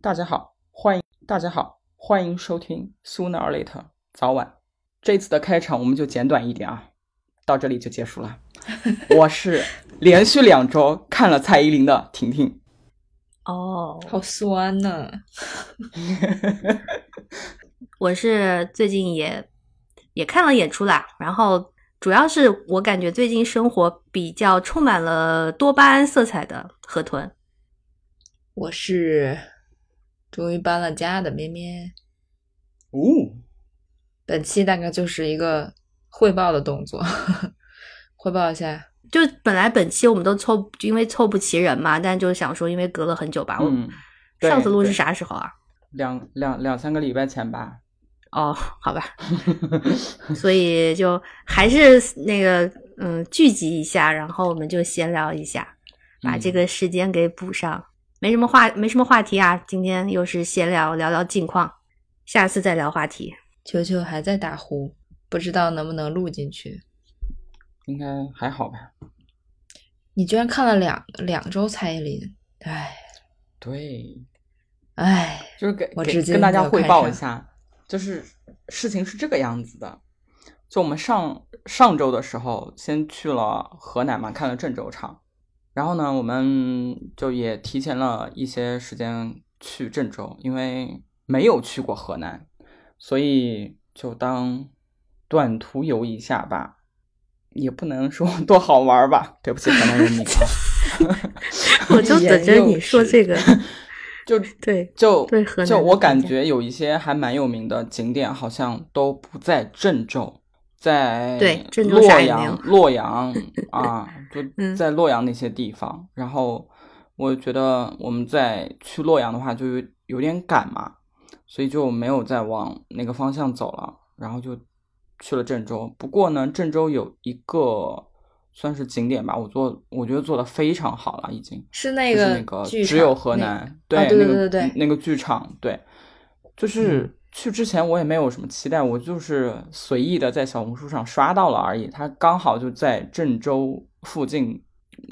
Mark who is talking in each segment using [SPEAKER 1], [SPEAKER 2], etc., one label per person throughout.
[SPEAKER 1] 大家好，欢迎大家好，欢迎收听 Sooner or Later 早晚。这次的开场我们就简短一点啊，到这里就结束了。我是连续两周看了蔡依林的婷婷。
[SPEAKER 2] 哦，
[SPEAKER 3] 好酸呢。
[SPEAKER 2] 我是最近也也看了演出啦，然后主要是我感觉最近生活比较充满了多巴胺色彩的河豚。
[SPEAKER 3] 我是终于搬了家的咩咩。
[SPEAKER 1] 哦，
[SPEAKER 3] 本期大概就是一个汇报的动作，汇报一下。
[SPEAKER 2] 就本来本期我们都凑，因为凑不齐人嘛，但就是想说，因为隔了很久吧。
[SPEAKER 1] 嗯，
[SPEAKER 2] 上次录是啥时候啊？
[SPEAKER 1] 两两两三个礼拜前吧。
[SPEAKER 2] 哦，好吧，所以就还是那个嗯聚集一下，然后我们就闲聊一下，把这
[SPEAKER 1] 嗯
[SPEAKER 2] 个时间给补上。没什么话，没什么话题啊，今天又是闲聊，聊聊近况，下次再聊话题。
[SPEAKER 3] 球球还在打呼，不知道能不能录进去。
[SPEAKER 1] 应该还好吧？
[SPEAKER 3] 你居然看了两两周蔡依林，唉
[SPEAKER 1] 对，
[SPEAKER 3] 唉，
[SPEAKER 1] 就是给给
[SPEAKER 3] 我直接
[SPEAKER 1] 跟大家汇报一下，就是事情是这个样子的。就我们上上周的时候，先去了河南嘛，看了郑州场，然后呢，我们就也提前了一些时间去郑州，因为没有去过河南，所以就当短途游一下吧，也不能说 多好玩吧，对不起河南人民啊。
[SPEAKER 2] 我就等着你说这个，
[SPEAKER 1] 就
[SPEAKER 2] 对
[SPEAKER 1] 就
[SPEAKER 2] 对
[SPEAKER 1] 就我感觉有一些还蛮有名的景点，好像都不在郑州，在
[SPEAKER 2] 对郑州
[SPEAKER 1] 洛
[SPEAKER 2] 啥也没有
[SPEAKER 1] 阳、洛阳啊，就
[SPEAKER 2] 嗯
[SPEAKER 1] 在洛阳那些地方。然后我觉得我们在去洛阳的话，就有有点赶嘛，所以就没有再往那个方向走了，然后就去了郑州。不过呢，郑州有一个算是景点吧，我做我觉得做的非常好了，已经。
[SPEAKER 3] 是那
[SPEAKER 1] 就是
[SPEAKER 3] 个
[SPEAKER 1] 那个只有河南，
[SPEAKER 3] 啊对
[SPEAKER 1] 那个
[SPEAKER 3] 对对对
[SPEAKER 1] 那个剧场，对，就是
[SPEAKER 3] 嗯
[SPEAKER 1] 去之前我也没有什么期待，我就是随意的在小红书上刷到了而已。它刚好就在郑州附近，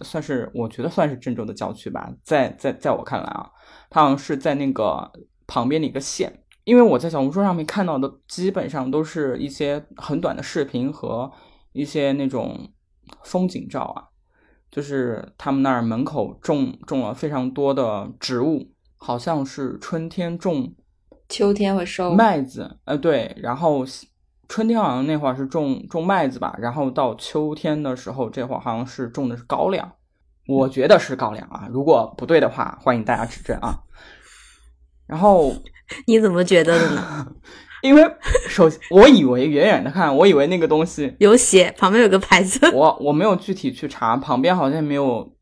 [SPEAKER 1] 算是我觉得算是郑州的郊区吧，在在在我看来啊，它好像是在那个旁边的一个县。因为我在小红书上面看到的基本上都是一些很短的视频和一些那种风景照啊，就是他们那儿门口种种了非常多的植物，好像是春天种
[SPEAKER 3] 秋天会收
[SPEAKER 1] 麦子，呃，对，然后春天好像那会儿是种种麦子吧，然后到秋天的时候，这会儿好像是种的是高粱，我觉得是高粱啊，如果不对的话，欢迎大家指正啊。然后，
[SPEAKER 2] 你怎么觉得的呢？
[SPEAKER 1] 因为首先我以为远远的看，我以为那个东西
[SPEAKER 2] 有写，旁边有个牌子。
[SPEAKER 1] 我我没有具体去查，旁边好像没有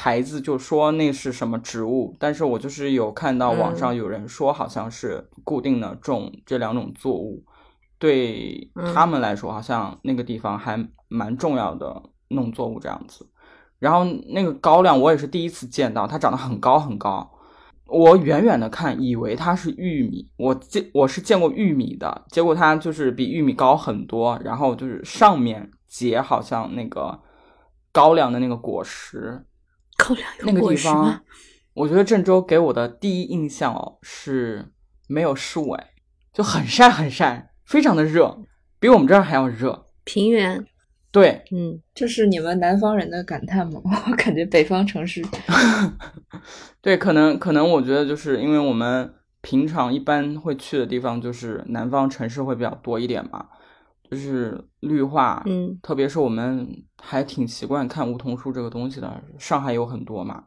[SPEAKER 1] 牌子，就说那是什么植物，但是我就是有看到网上有人说，好像是固定的种这两种作物，对
[SPEAKER 2] 嗯
[SPEAKER 1] 他们来说，好像那个地方还蛮重要的农作物这样子。然后那个高粱我也是第一次见到，它长得很高很高。我远远的看，以为它是玉米，我见我是见过玉米的，结果它就是比玉米高很多，然后就是上面结好像那个高粱的那个果实，那个地方？，我觉得郑州给我的第一印象哦是没有树哎，就很晒很晒，非常的热，比我们这儿还要热。
[SPEAKER 2] 平原，
[SPEAKER 1] 对，
[SPEAKER 2] 嗯，
[SPEAKER 3] 这是你们南方人的感叹吗？我感觉北方城市
[SPEAKER 1] 对，可能可能我觉得就是因为我们平常一般会去的地方就是南方城市会比较多一点嘛，就是绿化，
[SPEAKER 2] 嗯，
[SPEAKER 1] 特别是我们还挺习惯看梧桐树这个东西的，上海有很多嘛，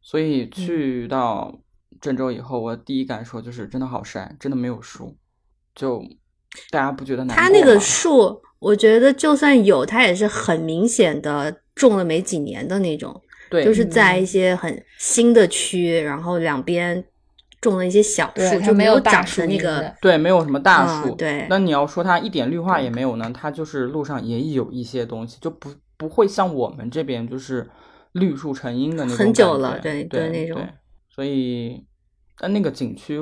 [SPEAKER 1] 所以去到郑州以后，我第一感受就是真的好晒，真的没有树，就大家不觉得难过
[SPEAKER 2] 它那个树，我觉得就算有，它也是很明显的种了没几年的那种，
[SPEAKER 1] 对，
[SPEAKER 2] 就是在一些很新的区，然后两边种了一些小树，就
[SPEAKER 3] 没有大
[SPEAKER 2] 长
[SPEAKER 3] 树
[SPEAKER 2] 那个，
[SPEAKER 1] 对，没有什么大
[SPEAKER 2] 嗯
[SPEAKER 1] 树。
[SPEAKER 2] 对
[SPEAKER 1] 那你要说它一点绿化也没有呢，它就是路上也有一些东西，就不不会像我们这边就是绿树成荫的那种
[SPEAKER 2] 很久
[SPEAKER 1] 感觉
[SPEAKER 2] 了对
[SPEAKER 1] 对
[SPEAKER 2] 对那种
[SPEAKER 1] 所以，但那个景区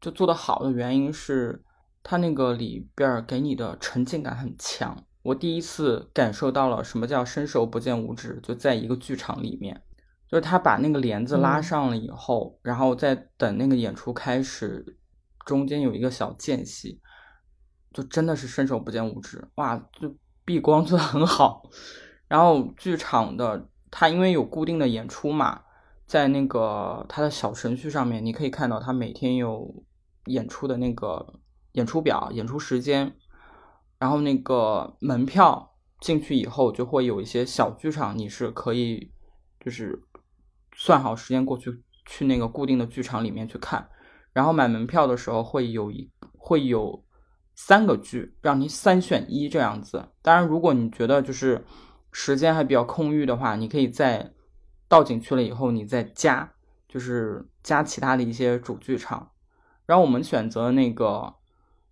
[SPEAKER 1] 就做的好的原因是，它那个里边给你的沉浸感很强。我第一次感受到了什么叫伸手不见五指，就在一个剧场里面。就是他把那个帘子拉
[SPEAKER 3] 嗯
[SPEAKER 1] 上了以后，然后再等那个演出开始，中间有一个小间隙，就真的是伸手不见五指，哇，就避光做的很好。然后剧场的它因为有固定的演出嘛，在那个它的小程序上面，你可以看到它每天有演出的那个演出表、演出时间，然后那个门票进去以后，就会有一些小剧场，你是可以就是算好时间过去去那个固定的剧场里面去看，然后买门票的时候会有一会有三个剧，让你三选一这样子。当然，如果你觉得就是时间还比较空余的话，你可以在到景区了以后，你再加，就是加其他的一些主剧场。然后我们选择那个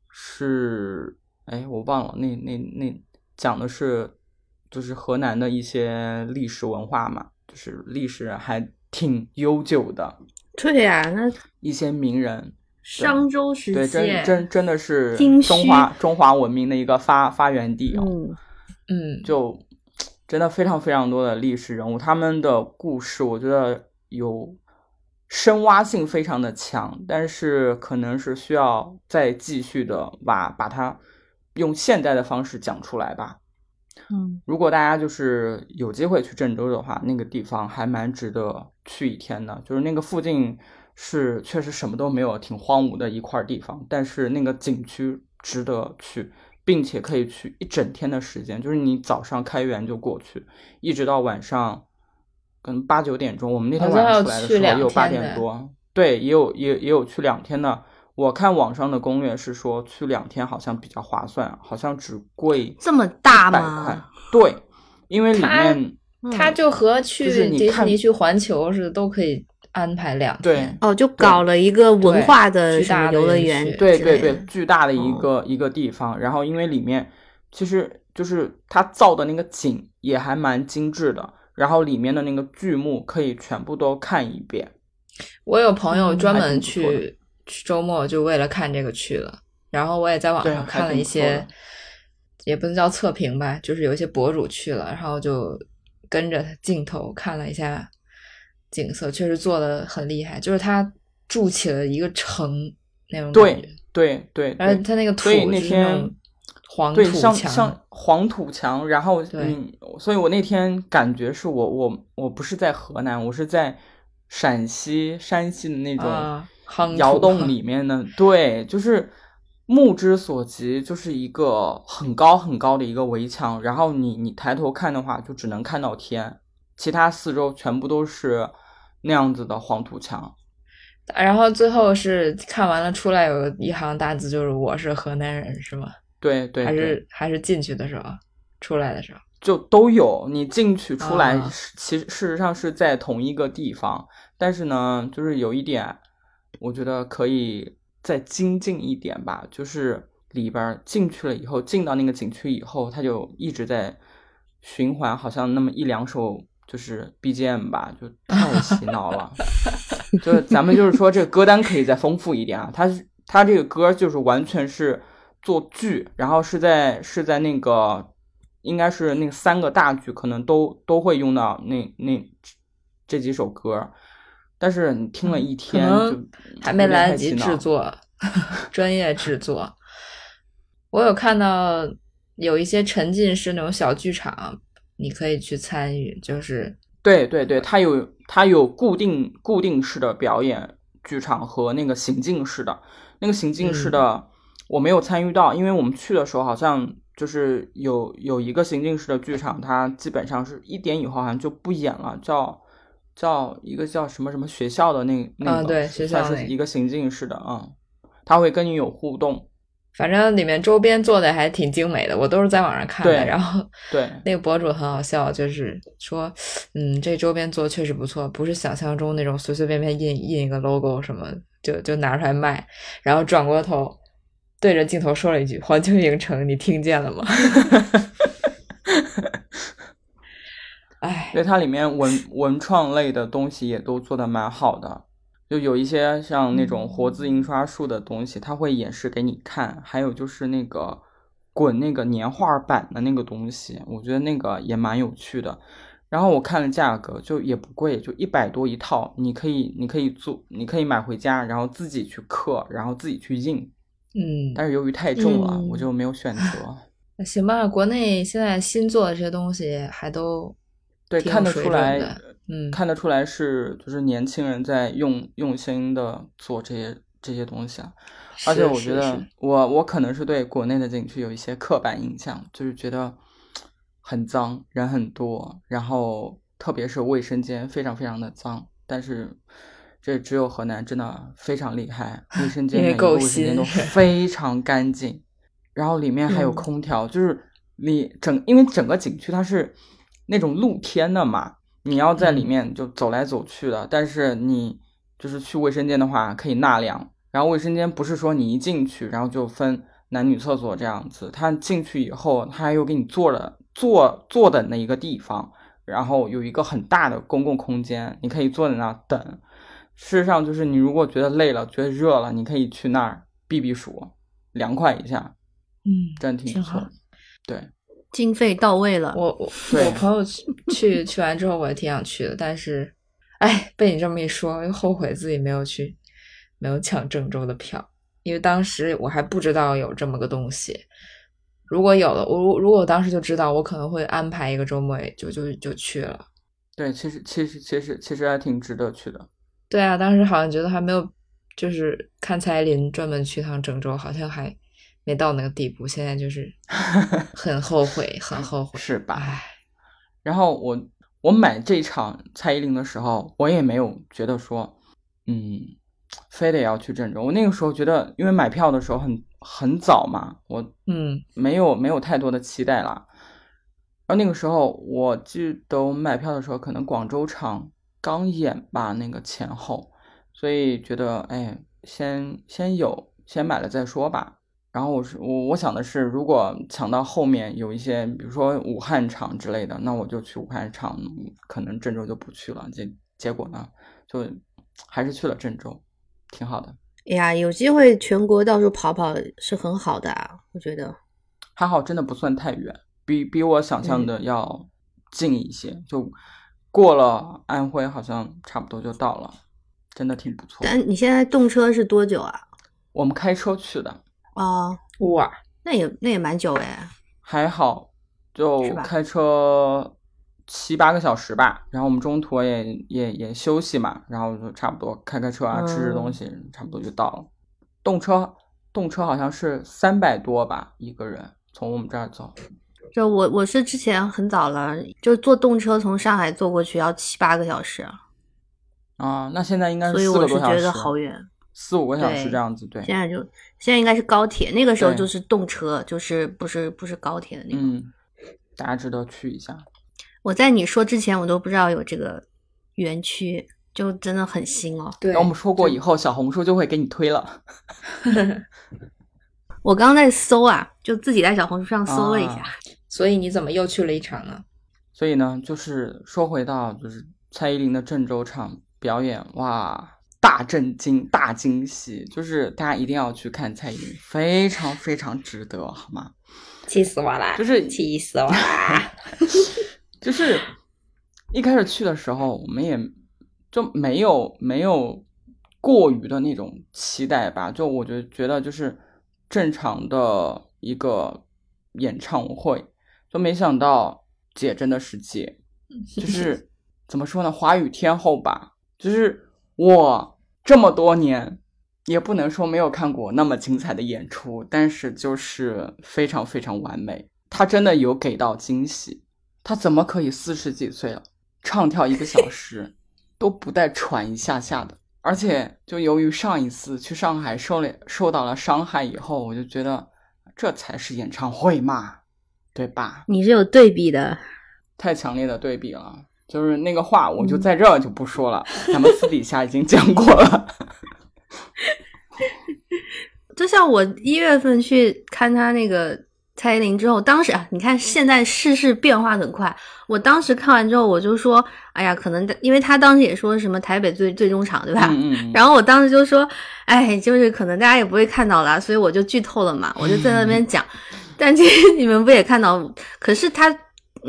[SPEAKER 1] 是，哎，我忘了，那那那讲的是就是河南的一些历史文化嘛，就是历史还挺悠久的
[SPEAKER 2] 对呀、那
[SPEAKER 1] 一些名人，
[SPEAKER 2] 商周时
[SPEAKER 1] 对，
[SPEAKER 2] 期，
[SPEAKER 1] 真真真的是中华中华文明的一个发发源地哦。
[SPEAKER 2] 嗯，
[SPEAKER 3] 嗯，
[SPEAKER 1] 就真的非常非常多的历史人物，他们的故事我觉得有深挖性非常的强，但是可能是需要再继续的把把它用现代的方式讲出来吧。
[SPEAKER 2] 嗯，
[SPEAKER 1] 如果大家就是有机会去郑州的话，那个地方还蛮值得去一天的。就是那个附近是确实什么都没有，挺荒芜的一块地方，但是那个景区值得去，并且可以去一整天的时间。就是你早上开园就过去，一直到晚上，可能八九点钟。我们那天晚上出来的时候也有八点多，对，也有也也有去两天的。我看网上的攻略是说去两天好像比较划算，好像只贵
[SPEAKER 2] 这么大
[SPEAKER 1] 百块
[SPEAKER 2] 吗？。
[SPEAKER 1] 对，因为里面
[SPEAKER 3] 它就和去迪士尼、去环球似的，都可以安排两
[SPEAKER 1] 对
[SPEAKER 3] 天。
[SPEAKER 2] 哦，就搞了一个文化的
[SPEAKER 3] 巨大的
[SPEAKER 2] 游乐园
[SPEAKER 1] 对对对，巨大的一
[SPEAKER 2] 哦
[SPEAKER 1] 个、一个地方。然后因为里面其实就是它造的那个景也还蛮精致的，然后里面的那个剧目可以全部都看一遍。
[SPEAKER 3] 我有朋友
[SPEAKER 2] 嗯
[SPEAKER 3] 专门去周末就为了看这个去了，然后我也在网上看了一些，也不能叫测评吧，就是有一些博主去了，然后就跟着镜头看了一下景色，确实做的很厉害，就是他筑起了一个城那种感
[SPEAKER 1] 对
[SPEAKER 3] 觉，
[SPEAKER 1] 对对
[SPEAKER 3] 然后
[SPEAKER 1] 对，
[SPEAKER 3] 他那个土
[SPEAKER 1] 那天
[SPEAKER 3] 黄土墙，
[SPEAKER 1] 像。像黄土墙，然后
[SPEAKER 3] 对
[SPEAKER 1] 嗯，所以我那天感觉是我我我不是在河南，我是在陕西山西的那种窑洞里面的，对，就是目之所及，就是一个很高很高的一个围墙，然后你你抬头看的话，就只能看到天，其他四周全部都是那样子的黄土墙。
[SPEAKER 3] 然后最后是看完了出来有一行大字，就是我是河南人，是吗？还
[SPEAKER 1] 对对还，
[SPEAKER 3] 是还是进去的时候，出来的时候，
[SPEAKER 1] 就都有，你进去出来其实事实上是在同一个地方，但是呢，就是有一点，我觉得可以再精进一点吧，就是里边进去了以后，进到那个景区以后，他就一直在循环，好像那么一两首就是 BGM 吧，就太洗脑了。就是咱们就是说，这个歌单可以再丰富一点啊，他是它这个歌就是完全是做剧，然后是在是在那个应该是那三个大剧可能都都会用到那那这几首歌，但是你听了一天
[SPEAKER 3] 还没来得及制作，专业制作。我有看到有一些沉浸式那种小剧场，你可以去参与，就是
[SPEAKER 1] 对对对，它有它有固定固定式的表演剧场和那个行进式的。那个行进式的我没有参与到，因为我们去的时候好像就是有有一个行进式的剧场，它基本上是一点以后好像就不演了，叫叫一个叫什么什么学校的那那个，
[SPEAKER 3] 啊对学校
[SPEAKER 1] 算是一个行进式的啊、嗯，它会跟你有互动。
[SPEAKER 3] 反正里面周边做的还挺精美的，我都是在网上看的。然后
[SPEAKER 1] 对
[SPEAKER 3] 那个博主很好笑，就是说，嗯，这周边做的确实不错，不是想象中那种随随便便印印一个 logo 什么就就拿出来卖。然后转过头对着镜头说了一句：“环球影城，你听见了吗？” 哎，
[SPEAKER 1] 对，它里面文文创类的东西也都做的蛮好的，就有一些像那种活字印刷术的东西，它会演示给你看，还有就是那个滚那个年画版的那个东西，我觉得那个也蛮有趣的。然后我看了价格，就也不贵，就一百多一套，你可以你可以做，你可以买回家，然后自己去刻，然后自己去印。
[SPEAKER 3] 嗯，
[SPEAKER 1] 但是由于太重了，
[SPEAKER 2] 嗯
[SPEAKER 1] 我就没有选择。
[SPEAKER 3] 那行吧，国内现在新做的这些东西还都
[SPEAKER 1] 对，看得出来，
[SPEAKER 3] 嗯
[SPEAKER 1] 看得出来是就是年轻人在用用心的做这些这些东西啊。而且我觉得我我可能是对国内的景区有一些刻板印象，就是觉得很脏，人很多，然后特别是卫生间非常非常的脏。但是这只有河南真的非常厉害，卫生间每个卫生间都非常干净，然后里面还有
[SPEAKER 3] 嗯
[SPEAKER 1] 空调，就是你整因为整个景区它是那种露天的嘛，你要在里
[SPEAKER 3] 嗯
[SPEAKER 1] 面就走来走去的，但是你就是去卫生间的话可以纳凉，然后卫生间不是说你一进去然后就分男女厕所这样子，他进去以后他还有给你做了坐坐等的那一个地方，然后有一个很大的公共空间，你可以坐在那儿等。事实上，就是你如果觉得累了、觉得热了，你可以去那儿避避暑，凉快一下，
[SPEAKER 3] 嗯，
[SPEAKER 1] 真的挺
[SPEAKER 3] 挺好
[SPEAKER 1] 不错的。对，
[SPEAKER 2] 经费到位了，
[SPEAKER 3] 我我我朋友去去去完之后，我也挺想去的，但是，哎，被你这么一说，又后悔自己没有去，没有抢郑州的票，因为当时我还不知道有这么个东西。如果有了，我如果我当时就知道，我可能会安排一个周末就就就去了。
[SPEAKER 1] 对，其实其实其实其实还挺值得去的。
[SPEAKER 3] 对啊，当时好像觉得还没有，就是看蔡依林专门去趟郑州，好像还没到那个地步。现在就是 很后悔，很后悔，
[SPEAKER 1] 是吧
[SPEAKER 3] 唉，
[SPEAKER 1] 然后我我买这场蔡依林的时候，我也没有觉得说，嗯，非得要去郑州。我那个时候觉得，因为买票的时候很很早嘛，我
[SPEAKER 3] 嗯
[SPEAKER 1] 没有没有太多的期待啦。然后那个时候，我记得我买票的时候，可能广州场刚演吧，那个前后，所以觉得，哎，先先有，先买了再说吧。然后我是我我想的是，如果抢到后面有一些，比如说武汉场之类的，那我就去武汉场，可能郑州就不去了。结结果呢，就还是去了郑州，挺好的。
[SPEAKER 2] 哎呀，有机会全国到处跑跑是很好的啊，我觉得。
[SPEAKER 1] 还好，真的不算太远，比比我想象的要近一些。就过了安徽，好像差不多就到了，真的挺不错。
[SPEAKER 2] 但你现在动车是多久啊？
[SPEAKER 1] 我们开车去的，
[SPEAKER 2] 哦，
[SPEAKER 3] 哇，
[SPEAKER 2] 那也那也蛮久哎。
[SPEAKER 1] 还好，就开车七八个小时吧。然后我们中途也也也休息嘛，然后就差不多开开车啊，吃吃东
[SPEAKER 2] 嗯
[SPEAKER 1] 西，差不多就到了。动车动车好像是三百多吧一个人，从我们这儿走。
[SPEAKER 2] 就我我是之前很早了，就坐动车从上海坐过去要七八个小时，
[SPEAKER 1] 啊，那现在应该
[SPEAKER 2] 所以
[SPEAKER 1] 是四个多小时，
[SPEAKER 2] 我是觉得好远。
[SPEAKER 1] 四五个小时这样子，对。
[SPEAKER 2] 现在就现在应该是高铁，那个时候就是动车，就是不是不是高铁的那种。
[SPEAKER 1] 嗯，大家值得去一下。
[SPEAKER 2] 我在你说之前，我都不知道有这个园区，就真的很新哦。
[SPEAKER 3] 对
[SPEAKER 1] 然后我们说过以后，小红书就会给你推了。
[SPEAKER 2] 我刚刚在搜啊，就自己在小红书上搜了一下，
[SPEAKER 1] 啊
[SPEAKER 3] 所以你怎么又去了一场呢？
[SPEAKER 1] 所以呢，就是说回到就是蔡依林的郑州场表演，哇，大震惊、大惊喜，就是大家一定要去看蔡依林，非常非常值得，好吗？
[SPEAKER 3] 气死我啦！
[SPEAKER 1] 就是
[SPEAKER 3] 气死我啦！
[SPEAKER 1] 就是一开始去的时候，我们也就没有没有过于的那种期待吧，就我觉觉得就是正常的一个演唱会，就没想到姐真的是姐，就是怎么说呢，华语天后吧，就是我这么多年。也不能说没有看过那么精彩的演出，但是就是非常非常完美。他真的有给到惊喜，他怎么可以四十几岁了，唱跳一个小时都不带喘一下下的？而且就由于上一次去上海受了受到了伤害以后，我就觉得这才是演唱会嘛，对吧？
[SPEAKER 2] 你是有对比的。
[SPEAKER 1] 太强烈的对比了，就是那个话我就在这儿就不说了，咱们私底下已经讲过了。
[SPEAKER 2] 就像我一月份去看他那个蔡依林之后，当时啊，你看现在世事变化很快，我当时看完之后，我就说，哎呀，可能因为他当时也说什么台北最最终场，对吧？
[SPEAKER 1] 嗯嗯，
[SPEAKER 2] 然后我当时就说，哎，就是可能大家也不会看到了，所以我就剧透了嘛，我就在那边讲。但其实你们不也看到？可是他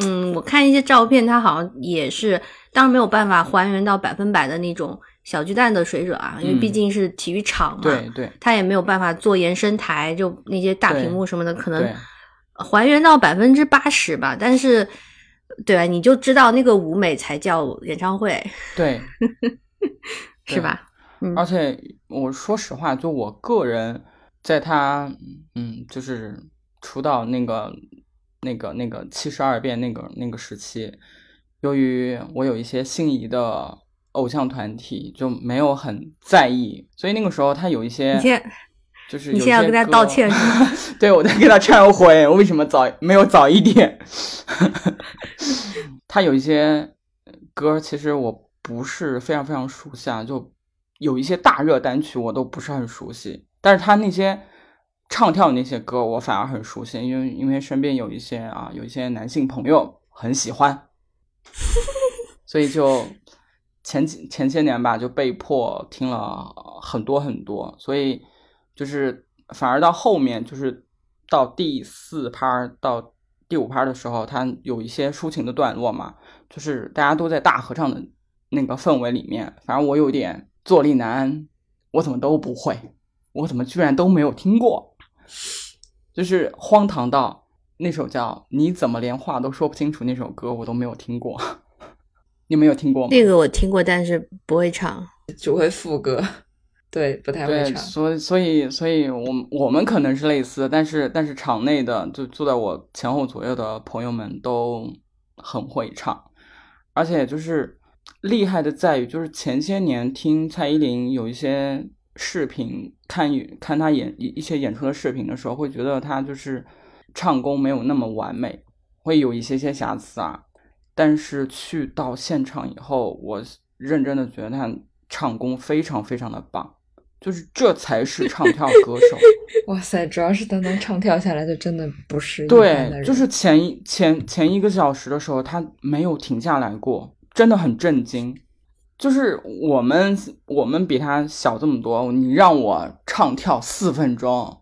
[SPEAKER 2] 嗯，我看一些照片，它好像也是，当然没有办法还原到百分百的那种小巨蛋的水准啊，因为毕
[SPEAKER 1] 嗯
[SPEAKER 2] 竟是体育场嘛，
[SPEAKER 1] 对对
[SPEAKER 2] 它也没有办法做延伸台，就那些大屏幕什么的，可能还原到百分之八十吧。但是，对吧？你就知道那个舞美才叫演唱会，
[SPEAKER 1] 对，
[SPEAKER 2] 是吧？嗯
[SPEAKER 1] 而且我说实话，就我个人在他嗯，就是出道那个那个那个七十二变那个那个时期，由于我有一些心仪的偶像团体，就没有很在意，所以那个时候他有一些就是
[SPEAKER 2] 你现在要跟他道歉是吗？
[SPEAKER 1] 对，我在跟他忏悔，我为什么早没有早一点？他有一些歌，其实我不是非常非常熟悉啊，就有一些大热单曲我都不是很熟悉，但是他那些唱跳那些歌我反而很熟悉，因为因为身边有一些啊有一些男性朋友很喜欢，所以就前几前些年吧，就被迫听了很多很多，所以就是反而到后面，就是到第四拍到第五拍的时候，它有一些抒情的段落嘛，就是大家都在大合唱的那个氛围里面，反正我有点坐立难安，我怎么都不会，我怎么居然都没有听过，就是荒唐到那首叫《你怎么连话都说不清楚》那首歌我都没有听过，你没有听过吗？
[SPEAKER 2] 那个我听过，但是不会唱。
[SPEAKER 3] 只会副歌，对，不太会，唱。
[SPEAKER 1] 所以所以所以我们我们可能是类似，但是但是场内的就坐在我前后左右的朋友们都很会唱，而且就是厉害的在于，就是前些年听蔡依林有一些视频，看看他演一一些演出的视频的时候，会觉得他就是唱功没有那么完美，会有一些些瑕疵啊。但是去到现场以后，我认真的觉得他唱功非常非常的棒，就是这才是唱跳歌手。
[SPEAKER 3] 哇塞，主要是他能唱跳下来，就真的不是的
[SPEAKER 1] 对，就是前一前前一个小时的时候，他没有停下来过，真的很震惊。就是我们我们比他小这么多，你让我唱跳四分钟，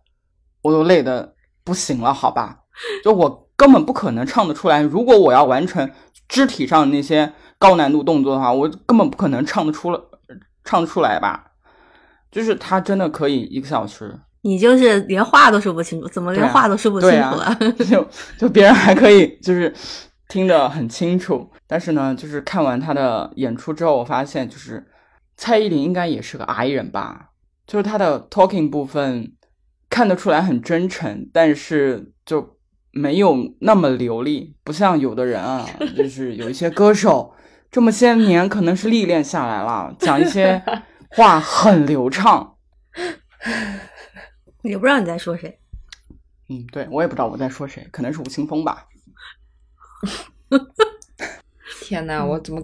[SPEAKER 1] 我都累的不行了，好吧？就我根本不可能唱得出来。如果我要完成肢体上那些高难度动作的话，我根本不可能唱得出了，唱得出来吧？就是他真的可以一个小时，
[SPEAKER 2] 你就是连话都说不清楚，怎么连话都说不清楚了？
[SPEAKER 1] 就就别人还可以就是听得很清楚，但是呢，就是看完他的演出之后，我发现就是蔡依林应该也是个 I 人吧，就是她的 talking 部分看得出来很真诚，但是就没有那么流利，不像有的人啊，就是有一些歌手这么些年可能是历练下来了，讲一些 话很流畅。
[SPEAKER 2] 也不知道你在说谁。
[SPEAKER 1] 嗯，对我也不知道我在说谁，可能是吴青峰吧。
[SPEAKER 3] 天呐，我怎么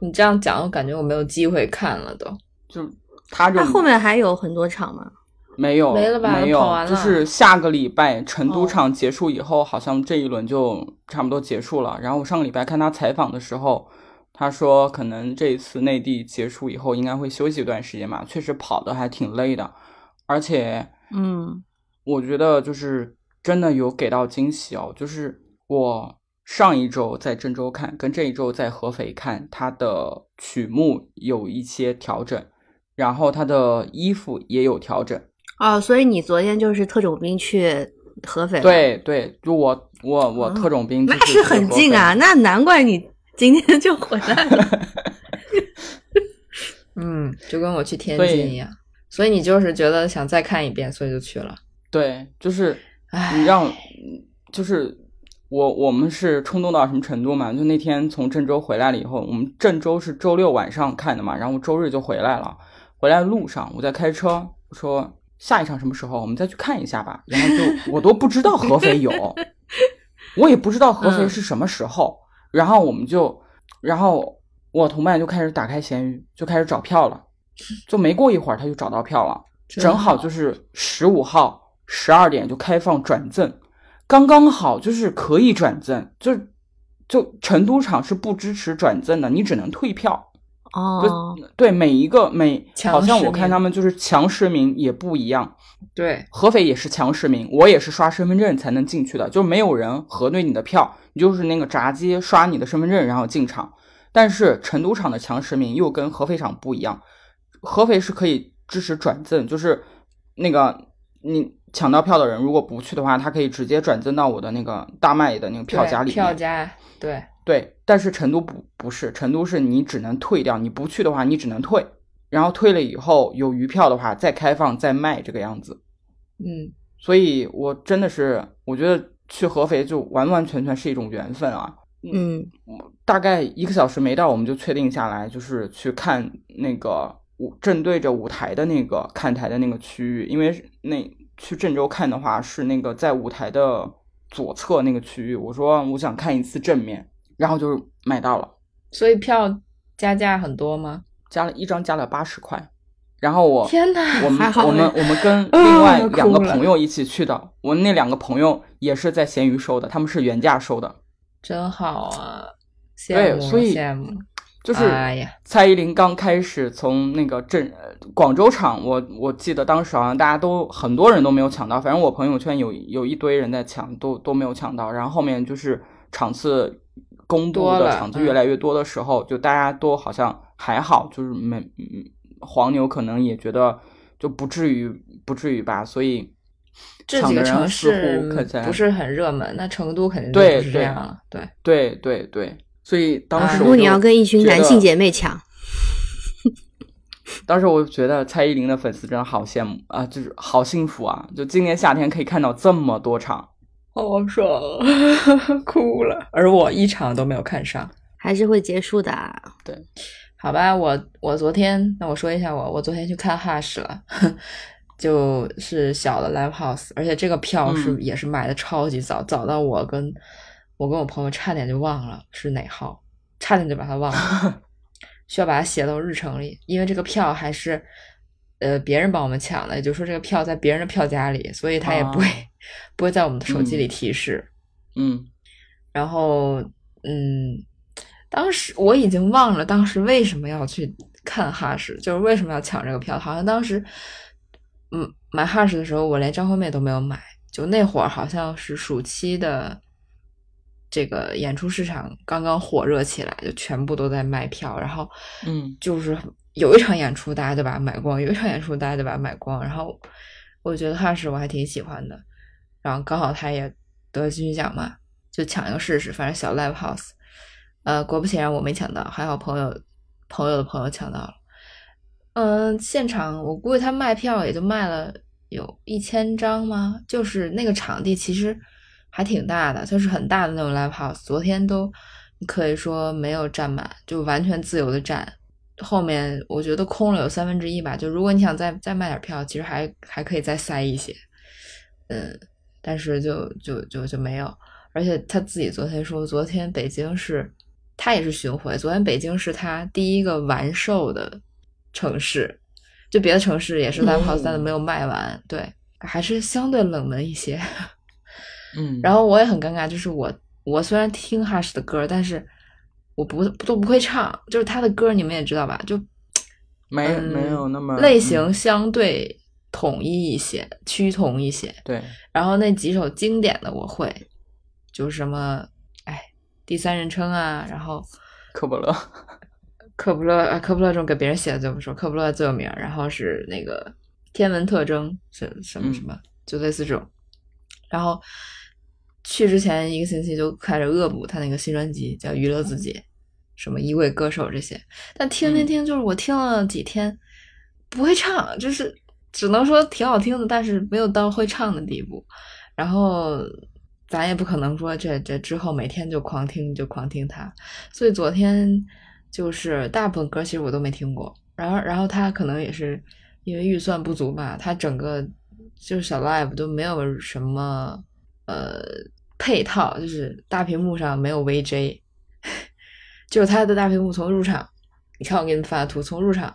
[SPEAKER 3] 你这样讲，我感觉我没有机会看了都。
[SPEAKER 1] 就他这
[SPEAKER 2] 他后面还有很多场吗？
[SPEAKER 1] 没有
[SPEAKER 3] 没了吧
[SPEAKER 1] 没有，就是下个礼拜成都
[SPEAKER 2] 哦
[SPEAKER 1] 场结束以后，好像这一轮就差不多结束了。然后我上个礼拜看他采访的时候，他说可能这一次内地结束以后应该会休息一段时间嘛，确实跑的还挺累的，而且
[SPEAKER 2] 嗯，
[SPEAKER 1] 我觉得就是真的有给到惊喜哦，就是我上一周在郑州看，跟这一周在合肥看，它的曲目有一些调整，然后它的衣服也有调整。
[SPEAKER 2] 哦，所以你昨天就是特种兵去合肥了？
[SPEAKER 1] 对对，就我我我
[SPEAKER 2] 嗯
[SPEAKER 1] 特种兵、
[SPEAKER 2] 那是很近啊，。那难怪你今天就回来了。
[SPEAKER 3] 嗯，就跟我去天津一样。所以你就是觉得想再看一遍，所以就去了。
[SPEAKER 1] 对，就是
[SPEAKER 3] 唉
[SPEAKER 1] 你让，就是我我们是冲动到什么程度嘛？就那天从郑州回来了以后，我们郑州是周六晚上看的嘛，然后周日就回来了。回来的路上我在开车，我说下一场什么时候？我们再去看一下吧。然后就我都不知道合肥有，我也不知道合肥是什么时候。然后我们就，然后我同伴就开始打开闲鱼，就开始找票了。就没过一会儿，他就找到票了。正好就是十五号十二点就开放转赠，刚刚好就是可以转赠，就就成都场是不支持转赠的，你只能退票。
[SPEAKER 2] 哦，
[SPEAKER 1] 对每一个每好像我看他们就是强实名也不一样，
[SPEAKER 3] 对，
[SPEAKER 1] 合肥也是强实名，我也是刷身份证才能进去的，就没有人核对你的票，你就是那个闸机刷你的身份证然后进场。但是成都场的强实名又跟合肥场不一样，合肥是可以支持转赠，就是那个你抢到票的人如果不去的话，他可以直接转赠到我的那个大麦的那个票
[SPEAKER 3] 对
[SPEAKER 1] 夹里面。
[SPEAKER 3] 票夹，对，
[SPEAKER 1] 对，但是成都不不是，成都是你只能退掉，你不去的话你只能退，然后退了以后有余票的话再开放再卖这个样子。
[SPEAKER 3] 嗯，
[SPEAKER 1] 所以我真的是，我觉得去合肥就完完全全是一种缘分啊。
[SPEAKER 2] 嗯
[SPEAKER 1] 大概一个小时没到，我们就确定下来，就是去看那个舞正对着舞台的那个看台的那个区域，因为那去郑州看的话是那个在舞台的左侧那个区域。我说我想看一次正面，然后就买到了。
[SPEAKER 3] 所以票加价很多吗？
[SPEAKER 1] 加了一张加了八十块，然后我
[SPEAKER 3] 天呐，
[SPEAKER 1] 我们我们我们跟 另外
[SPEAKER 3] 啊
[SPEAKER 1] 两个朋友一起去的，我那两个朋友也是在闲鱼收的，他们是原价收的，
[SPEAKER 3] 真好啊！羡慕
[SPEAKER 1] 对所以
[SPEAKER 3] 羡慕，
[SPEAKER 1] 就是蔡依林刚开始从那个镇呃广州场，我我记得当时好像大家都很多人都没有抢到，反正我朋友圈有有一堆人在抢，都都没有抢到，然后后面就是场次公布的场次
[SPEAKER 3] 嗯
[SPEAKER 1] 越来越多的时候，就大家都好像还好，就是没嗯黄牛可能也觉得就不至于不至于吧，所以
[SPEAKER 3] 这几个城市不是很热门，那成都肯定就
[SPEAKER 1] 对
[SPEAKER 3] 不是这
[SPEAKER 1] 对。
[SPEAKER 3] 样了。对，
[SPEAKER 1] 对对对，所以当时
[SPEAKER 3] 啊
[SPEAKER 2] 如果你要跟一群男性姐妹抢，
[SPEAKER 1] 当时我就觉得蔡依林的粉丝真的好羡慕啊，就是好幸福啊！就今年夏天可以看到这么多场，
[SPEAKER 3] 好爽，哭了。而我一场都没有看上。
[SPEAKER 2] 还是会结束的啊。
[SPEAKER 3] 好吧，我我昨天，那我说一下我，我昨天去看 Hush 了，就是小的 live house，而且这个票是、
[SPEAKER 1] 嗯
[SPEAKER 3] 也是买的超级早，早到我跟我跟我朋友差点就忘了是哪号，差点就把它忘了，需要把它写到日程里，因为这个票还是呃别人帮我们抢的，也就是说这个票在别人的票夹里，所以它也不会、
[SPEAKER 1] 啊
[SPEAKER 3] 不会在我们的手机里提示。
[SPEAKER 1] 嗯
[SPEAKER 3] 然后，嗯，当时我已经忘了当时为什么要去看哈士，就是为什么要抢这个票。好像当时，嗯，买哈士的时候，我连张惠妹都没有买。就那会儿，好像是暑期的这个演出市场刚刚火热起来，就全部都在卖票。然后，
[SPEAKER 1] 嗯
[SPEAKER 3] 就是有一场演出大家就把它买光，有一场演出大家就把它买光。然后我觉得哈士我还挺喜欢的，然后刚好他也得金曲奖嘛，就抢一个试试，反正小 live house。呃，果不其然我没抢到，还好朋友朋友的朋友抢到了。嗯、现场我估计他卖票也就卖了有一千张吗？就是那个场地其实还挺大的，就是很大的那种 live house。昨天都可以说没有占满，就完全自由的占。后面我觉得空了有三分之一吧。就如果你想再再卖点票，其实还还可以再塞一些。嗯，但是就就就就没有。而且他自己昨天说，昨天北京是，他也是巡回。昨天北京是他第一个完售的城市，就别的城市也是 live house，、
[SPEAKER 1] 嗯
[SPEAKER 3] 但是没有卖完。对，还是相对冷门一些。
[SPEAKER 1] 嗯，
[SPEAKER 3] 然后我也很尴尬，就是我我虽然听 Hush 的歌，但是我不都不会唱，就是他的歌你们也知道吧，就
[SPEAKER 1] 没
[SPEAKER 3] 嗯
[SPEAKER 1] 没有那么
[SPEAKER 3] 类型
[SPEAKER 1] 嗯
[SPEAKER 3] 相对统一一些，趋同一些。
[SPEAKER 1] 对，
[SPEAKER 3] 然后那几首经典的我会，就是什么哎第三人称啊，然后
[SPEAKER 1] 科伯勒，
[SPEAKER 3] 科布勒啊科布勒这种给别人写的就不说，科布勒最有名，然后是那个天文特征是什么
[SPEAKER 1] 嗯
[SPEAKER 3] 什么，就类似这种。然后去之前一个星期就开始恶补他那个新专辑，叫《娱乐自己》，什么一位歌手这些。但听听
[SPEAKER 1] 嗯
[SPEAKER 3] 听，就是我听了几天，不会唱，就是只能说挺好听的，但是没有到会唱的地步。然后咱也不可能说这这之后每天就狂听就狂听他，所以昨天就是大部分歌其实我都没听过。然后然后他可能也是因为预算不足吧，他整个就是小 live 都没有什么呃配套，就是大屏幕上没有 VJ，就是他的大屏幕从入场，你看我给你们发的图，从入场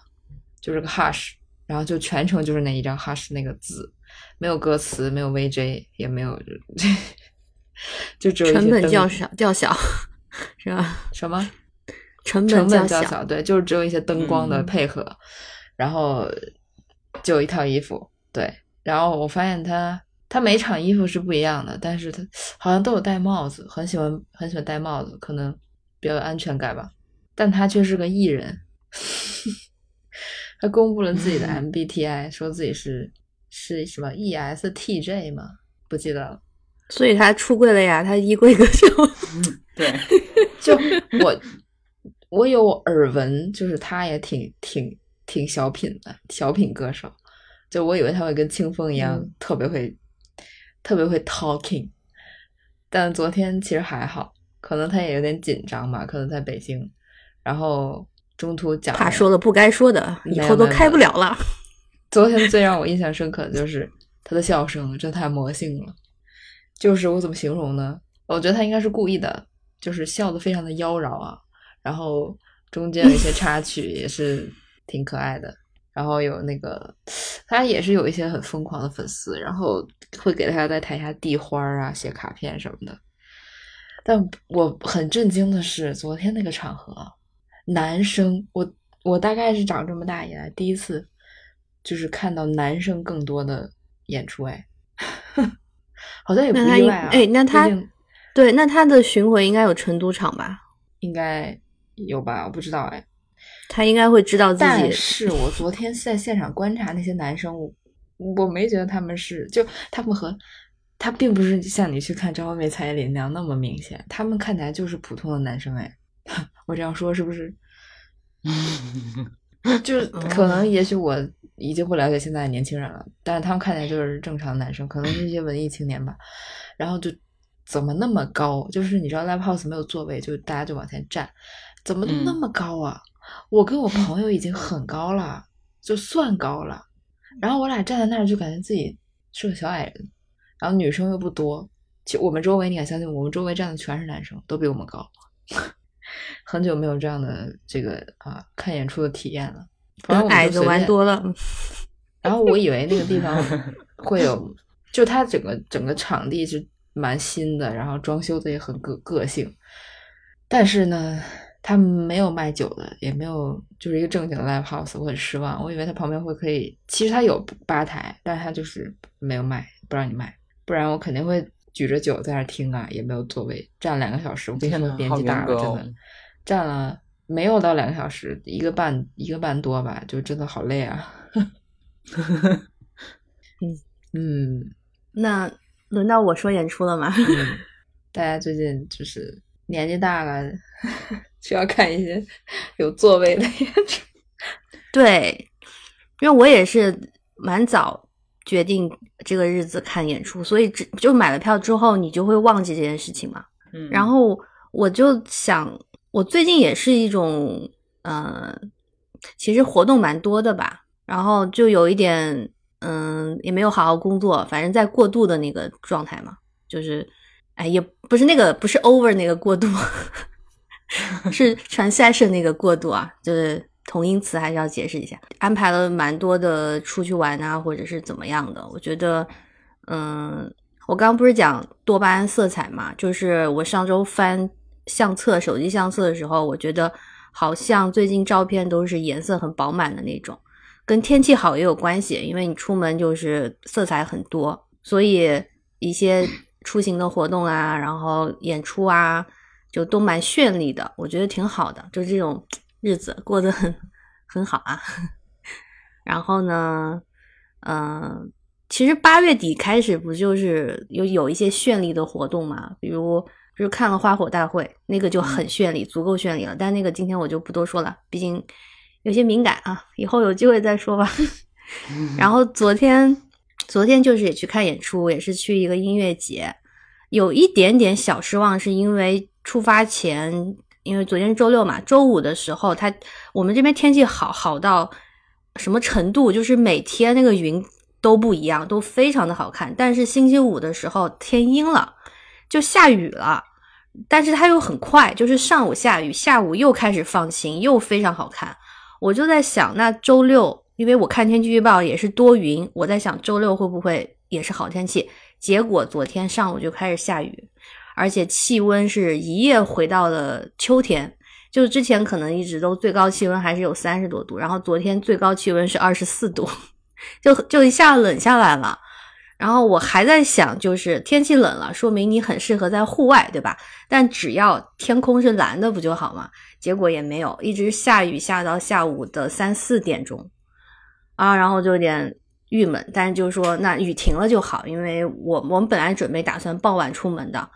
[SPEAKER 3] 就是个 hush，然后就全程就是那一张 hush 那个字，没有歌词，没有 VJ，也没有，就只有
[SPEAKER 2] 成本较少较小，是吧？
[SPEAKER 3] 什么？
[SPEAKER 2] 成
[SPEAKER 3] 成，本较小，对，就是只有一些灯光的
[SPEAKER 1] 嗯
[SPEAKER 3] 配合，然后就一套衣服，对，然后我发现他他每场衣服是不一样的，但是他好像都有戴帽子，很喜欢很喜欢戴帽子，可能比较有安全感吧，但他却是个艺人，他公布了自己的 MBTI，说自己是是什么 E ESTJ 吗？不记得了。
[SPEAKER 2] 所以他出柜了呀，他衣柜歌手。
[SPEAKER 1] 对，
[SPEAKER 3] 就我我有耳闻，就是他也挺挺挺小品的小品歌手，就我以为他会跟清风一样、
[SPEAKER 1] 嗯
[SPEAKER 3] 特别会特别会 talking，但昨天其实还好，可能他也有点紧张吧，可能在北京，然后中途讲
[SPEAKER 2] 怕说了不该说的，以后都开不了了。
[SPEAKER 3] 昨天最让我印象深刻的就是他的笑声，这太魔性了。就是我怎么形容呢？我觉得他应该是故意的，就是笑的非常的妖娆啊，然后中间有一些插曲也是挺可爱的，然后有那个他也是有一些很疯狂的粉丝，然后会给他在台下递花儿啊、写卡片什么的。但我很震惊的是，昨天那个场合，男生，我我大概是长这么大以来第一次，就是看到男生更多的演出，哎，好像也不意外啊。
[SPEAKER 2] 哎，那他对，那他的巡回应该有成都场吧？
[SPEAKER 3] 应该有吧？我不知道哎。
[SPEAKER 2] 他应该会知道自
[SPEAKER 3] 但
[SPEAKER 2] 己。
[SPEAKER 3] 是我昨天在现场观察那些男生，我我没觉得他们是就他们和他并不是像你去看张惠妹、蔡依林那样那么明显，他们看起来就是普通的男生哎。我这样说是不是？就是可能，也许我已经不了解现在的年轻人了，但是他们看起来就是正常的男生，可能是一些文艺青年吧。然后就怎么那么高？就是你知道 live house 没有座位，就大家就往前站，怎么那么高啊？我跟我朋友已经很高了，就算高了。然后我俩站在那儿就感觉自己是个小矮人，然后女生又不多。其实我们周围你敢相信，我们周围站的全是男生，都比我们高。很久没有这样的这个啊看演出的体验了。反正
[SPEAKER 2] 矮子玩多了，
[SPEAKER 3] 然后我以为那个地方 会有，就它整个整个场地是蛮新的，然后装修的也很个个性，但是呢，它没有卖酒的，也没有就是一个正经的 live house，我很失望。我以为他旁边会可以，其实他有吧台，但是它就是没有卖，不让你卖，不然我肯定会举着酒在那儿听啊，也没有座位，站两个小时。我跟你说，
[SPEAKER 1] 天呐
[SPEAKER 3] 年纪大了，真的站了没有到两个小时，一个半一个半多吧，就真的好累啊。嗯
[SPEAKER 2] 那轮到我说演出了吗？
[SPEAKER 3] 嗯，大家最近就是年纪大了，需要看一些 有座位的演出。
[SPEAKER 2] 对，因为我也是蛮早决定这个日子看演出，所以只就买了票之后，你就会忘记这件事情嘛。
[SPEAKER 1] 嗯
[SPEAKER 2] 然后我就想，我最近也是一种，呃，其实活动蛮多的吧，然后就有一点，嗯，也没有好好工作，反正在过渡的那个状态嘛，就是，哎，也不是那个，不是 over 那个过渡，是 transition 那个过渡啊，就是同音词还是要解释一下，安排了蛮多的出去玩啊，或者是怎么样的，我觉得，嗯。我刚刚不是讲多巴胺色彩嘛？就是我上周翻相册、手机相册的时候，我觉得好像最近照片都是颜色很饱满的那种，跟天气好也有关系，因为你出门就是色彩很多，所以一些出行的活动啊，然后演出啊，就都蛮绚丽的，我觉得挺好的，就这种日子过得很 很好啊。然后呢，嗯、其实八月底开始不就是有有一些绚丽的活动嘛？比如，就是看了花火大会，那个就很绚丽，足够绚丽了。但那个今天我就不多说了，毕竟有些敏感啊，以后有机会再说吧。然后昨天，昨天就是也去看演出，也是去一个音乐节，有一点点小失望，是因为出发前，因为昨天是周六嘛，周五的时候，它我们这边天气好好到什么程度，就是每天那个云都不一样，都非常的好看。但是星期五的时候天阴了，就下雨了，但是它又很快，就是上午下雨，下午又开始放晴，又非常好看。我就在想，那周六，因为我看天气预报也是多云，我在想周六会不会也是好天气？结果昨天上午就开始下雨，而且气温是一夜回到了秋天，就之前可能一直都最高气温还是有三十多度，然后昨天最高气温是二十四度，就就一下冷下来了。然后我还在想，就是天气冷了，说明你很适合在户外，对吧？但只要天空是蓝的，不就好吗？结果也没有，一直下雨下到下午的三四点钟啊，然后就有点郁闷。但是就说那雨停了就好，因为我我们本来准备打算傍晚出门的，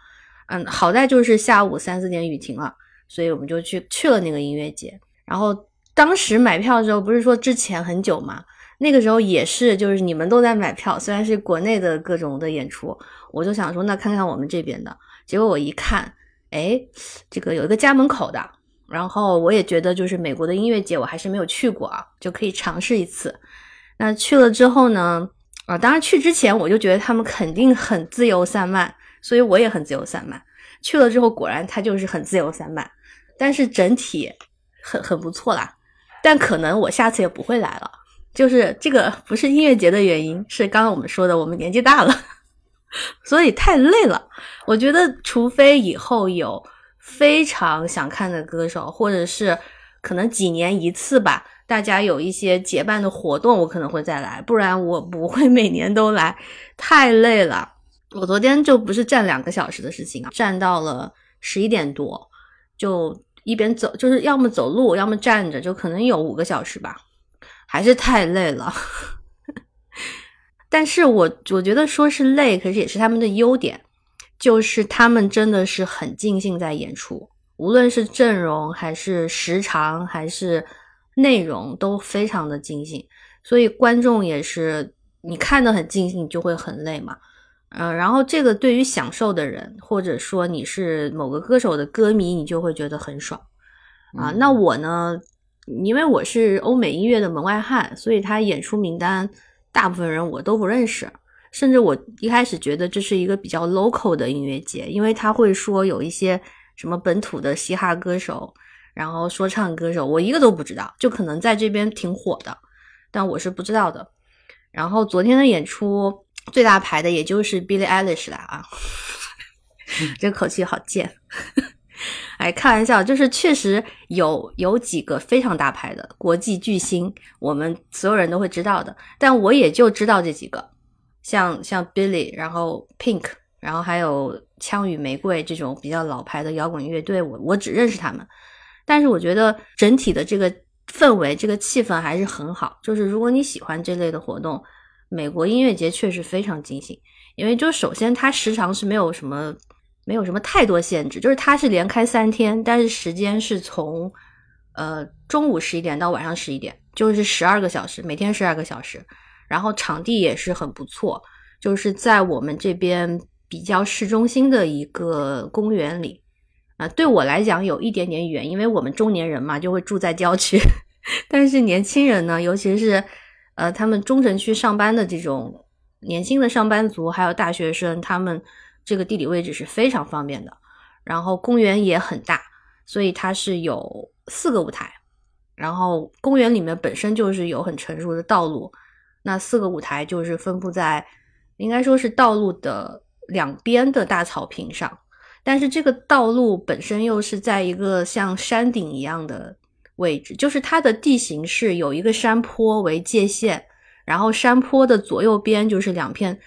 [SPEAKER 2] 嗯，好在就是下午三四点雨停了，所以我们就去去了那个音乐节。然后当时买票的时候，不是说之前很久吗？那个时候也是，就是你们都在买票，虽然是国内的各种的演出，我就想说，那看看我们这边的。结果我一看，哎，这个有一个家门口的，然后我也觉得就是美国的音乐节，我还是没有去过啊，就可以尝试一次。那去了之后呢，啊，当然去之前我就觉得他们肯定很自由散漫，所以我也很自由散漫。去了之后，果然他就是很自由散漫，但是整体很很不错啦。但可能我下次也不会来了。就是这个不是音乐节的原因，是刚刚我们说的，我们年纪大了，所以太累了。我觉得，除非以后有非常想看的歌手，或者是可能几年一次吧，大家有一些结伴的活动，我可能会再来，不然我不会每年都来，太累了。我昨天就不是站两个小时的事情啊，站到了十一点多，就一边走，就是要么走路，要么站着，就可能有五个小时吧。还是太累了，但是我我觉得说是累，可是也是他们的优点，就是他们真的是很尽兴在演出，无论是阵容还是时长还是内容都非常的尽兴，所以观众也是你看的很尽兴，就会很累嘛，嗯，然后这个对于享受的人，或者说你是某个歌手的歌迷，你就会觉得很爽啊，那我呢？因为我是欧美音乐的门外汉，所以他演出名单大部分人我都不认识，甚至我一开始觉得这是一个比较 local 的音乐节，因为他会说有一些什么本土的嘻哈歌手，然后说唱歌手，我一个都不知道，就可能在这边挺火的，但我是不知道的。然后昨天的演出最大牌的也就是 Billie Eilish 了啊，这口气好贱。哎，开玩笑，就是确实有有几个非常大牌的国际巨星，我们所有人都会知道的。但我也就知道这几个，像像 Billy，然后 Pink，然后还有枪与玫瑰这种比较老牌的摇滚乐队，我我只认识他们。但是我觉得整体的这个氛围、这个气氛还是很好。就是如果你喜欢这类的活动，美国音乐节确实非常尽兴，因为就首先它时长是没有什么。没有什么太多限制，就是它是连开三天，但是时间是从呃中午十一点到晚上十一点，就是十二个小时，每天十二个小时。然后场地也是很不错，就是在我们这边比较市中心的一个公园里啊。对我来讲有一点点远，因为我们中年人嘛就会住在郊区，但是年轻人呢，尤其是呃他们中城区上班的这种年轻的上班族，还有大学生，他们。这个地理位置是非常方便的，然后公园也很大，所以它是有四个舞台，然后公园里面本身就是有很成熟的道路，那四个舞台就是分布在应该说是道路的两边的大草坪上，但是这个道路本身又是在一个像山顶一样的位置，就是它的地形是有一个山坡为界限，然后山坡的左右边就是两片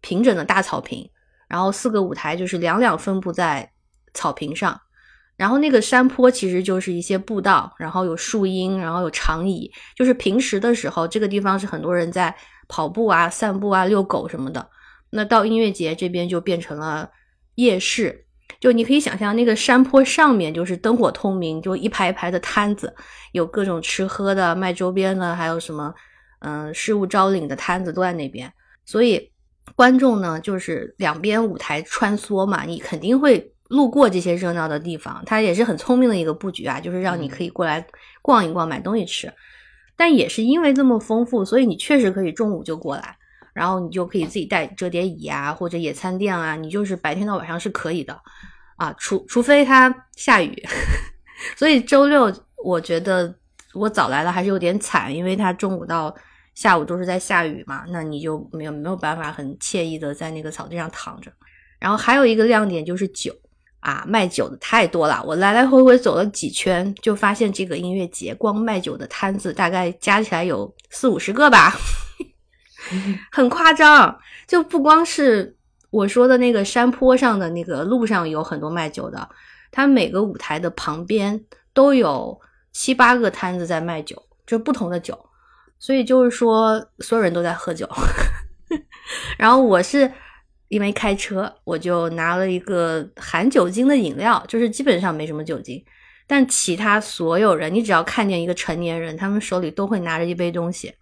[SPEAKER 2] 平整的大草坪。然后四个舞台就是两两分布在草坪上，然后那个山坡其实就是一些步道，然后有树荫，然后有长椅，就是平时的时候这个地方是很多人在跑步啊、散步啊、遛狗什么的。那到音乐节这边就变成了夜市，就你可以想象那个山坡上面就是灯火通明，就一排一排的摊子，有各种吃喝的、卖周边的，还有什么嗯事物招领的摊子都在那边，所以。观众呢，就是两边舞台穿梭嘛，你肯定会路过这些热闹的地方。它也是很聪明的一个布局啊，就是让你可以过来逛一逛，买东西吃。但也是因为这么丰富，所以你确实可以中午就过来，然后你就可以自己带折叠椅啊，或者野餐垫啊，你就是白天到晚上是可以的啊，除除非它下雨。所以周六我觉得我早来了还是有点惨，因为它中午到。下午都是在下雨嘛，那你就没有没有办法很惬意的在那个草地上躺着。然后还有一个亮点就是酒，啊，卖酒的太多了。我来来回回走了几圈，就发现这个音乐节光卖酒的摊子大概加起来有四五十个吧，很夸张。就不光是我说的那个山坡上的那个路上有很多卖酒的，它每个舞台的旁边都有七八个摊子在卖酒，就不同的酒。所以就是说，所有人都在喝酒。然后我是因为开车，我就拿了一个含酒精的饮料，就是基本上没什么酒精。但其他所有人，你只要看见一个成年人，他们手里都会拿着一杯东西，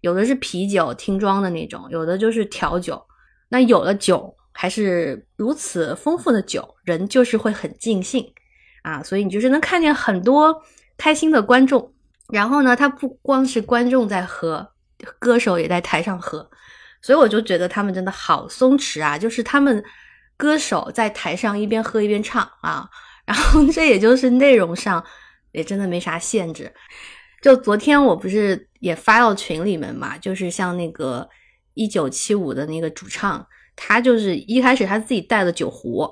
[SPEAKER 2] 有的是啤酒听装的那种，有的就是调酒。那有了酒，还是如此丰富的酒，人就是会很尽兴啊。所以你就是能看见很多开心的观众。然后呢，他不光是观众在喝，歌手也在台上喝。所以我就觉得他们真的好松弛啊，就是他们歌手在台上一边喝一边唱啊，然后 这也就是内容上也真的没啥限制。就昨天我不是也发到群里面嘛，就是像那个一九七五的那个主唱，他就是一开始他自己带了酒壶，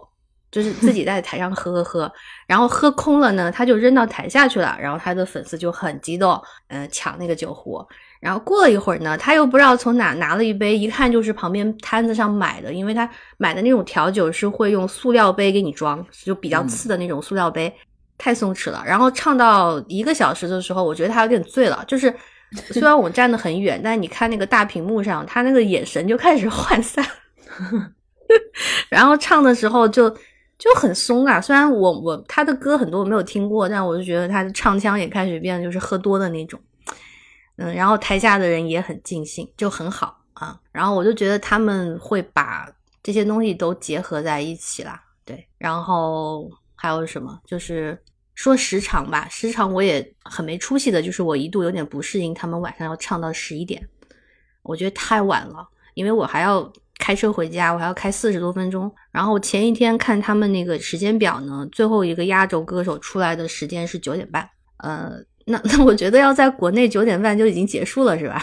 [SPEAKER 2] 就是自己在台上喝喝喝，然后喝空了呢，他就扔到台下去了，然后他的粉丝就很激动，嗯，抢那个酒壶。然后过了一会儿呢，他又不知道从哪拿了一杯，一看就是旁边摊子上买的，因为他买的那种调酒是会用塑料杯给你装，就比较次的那种塑料杯，太松弛了。然后唱到一个小时的时候，我觉得他有点醉了，就是 虽然我站得很远，但你看那个大屏幕上，他那个眼神就开始涣散，然后唱的时候就就很松啊。虽然我我他的歌很多我没有听过，但我就觉得他的唱腔也开始变，就是喝多的那种。嗯，然后台下的人也很尽兴，就很好啊。然后我就觉得他们会把这些东西都结合在一起啦。对，然后还有什么？就是说时长吧，时长我也很没出息的，就是我一度有点不适应他们晚上要唱到十一点，我觉得太晚了，因为我还要开车回家，我还要开四十多分钟。然后前一天看他们那个时间表呢，最后一个压轴歌手出来的时间是九点半，呃。那那我觉得要在国内九点半就已经结束了，是吧？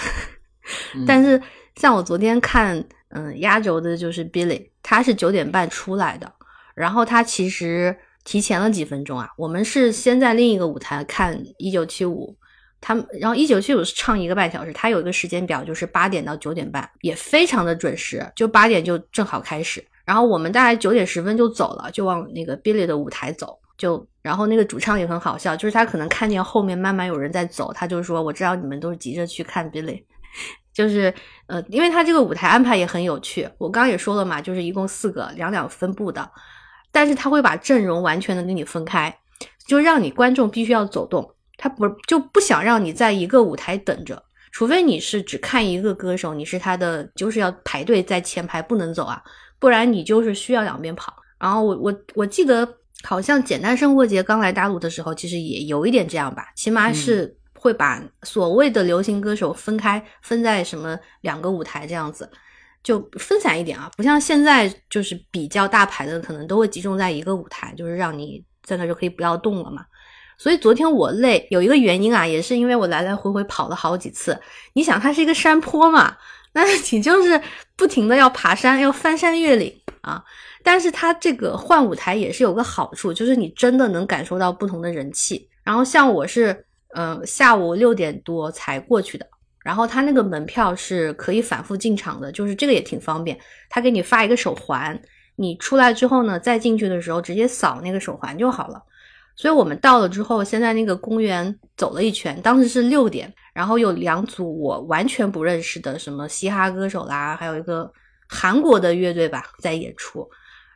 [SPEAKER 2] 但是像我昨天看，嗯，压轴的就是 Billy，他是九点半出来的，然后他其实提前了几分钟啊。我们是先在另一个舞台看一九七五，他们然后一九七五是唱一个半小时，他有一个时间表，就是八点到九点半，也非常的准时，就八点就正好开始。然后我们大概九点十分就走了，就往那个 Billy 的舞台走。就然后那个主唱也很好笑，就是他可能看见后面慢慢有人在走，他就说：“我知道你们都是急着去看 Billy。”就是呃，因为他这个舞台安排也很有趣。我刚刚也说了嘛，就是一共四个两两分布的，但是他会把阵容完全的给你分开，就让你观众必须要走动。他不就不想让你在一个舞台等着，除非你是只看一个歌手，你是他的就是要排队在前排不能走啊，不然你就是需要两边跑。然后我我我记得。好像简单生活节刚来大陆的时候，其实也有一点这样吧，起码是会把所谓的流行歌手分开，分在什么两个舞台这样子，就分散一点啊，不像现在就是比较大牌的，可能都会集中在一个舞台，就是让你在那就可以不要动了嘛。所以昨天我累有一个原因啊，也是因为我来来回回跑了好几次。你想，它是一个山坡嘛，那你就是不停的要爬山，要翻山越岭啊。但是它这个换舞台也是有个好处，就是你真的能感受到不同的人气。然后像我是，嗯，下午六点多才过去的，然后他那个门票是可以反复进场的，就是这个也挺方便。他给你发一个手环，你出来之后呢，再进去的时候直接扫那个手环就好了。所以我们到了之后，先在那个公园走了一圈，当时是六点，然后有两组我完全不认识的什么嘻哈歌手啦，还有一个韩国的乐队吧在演出。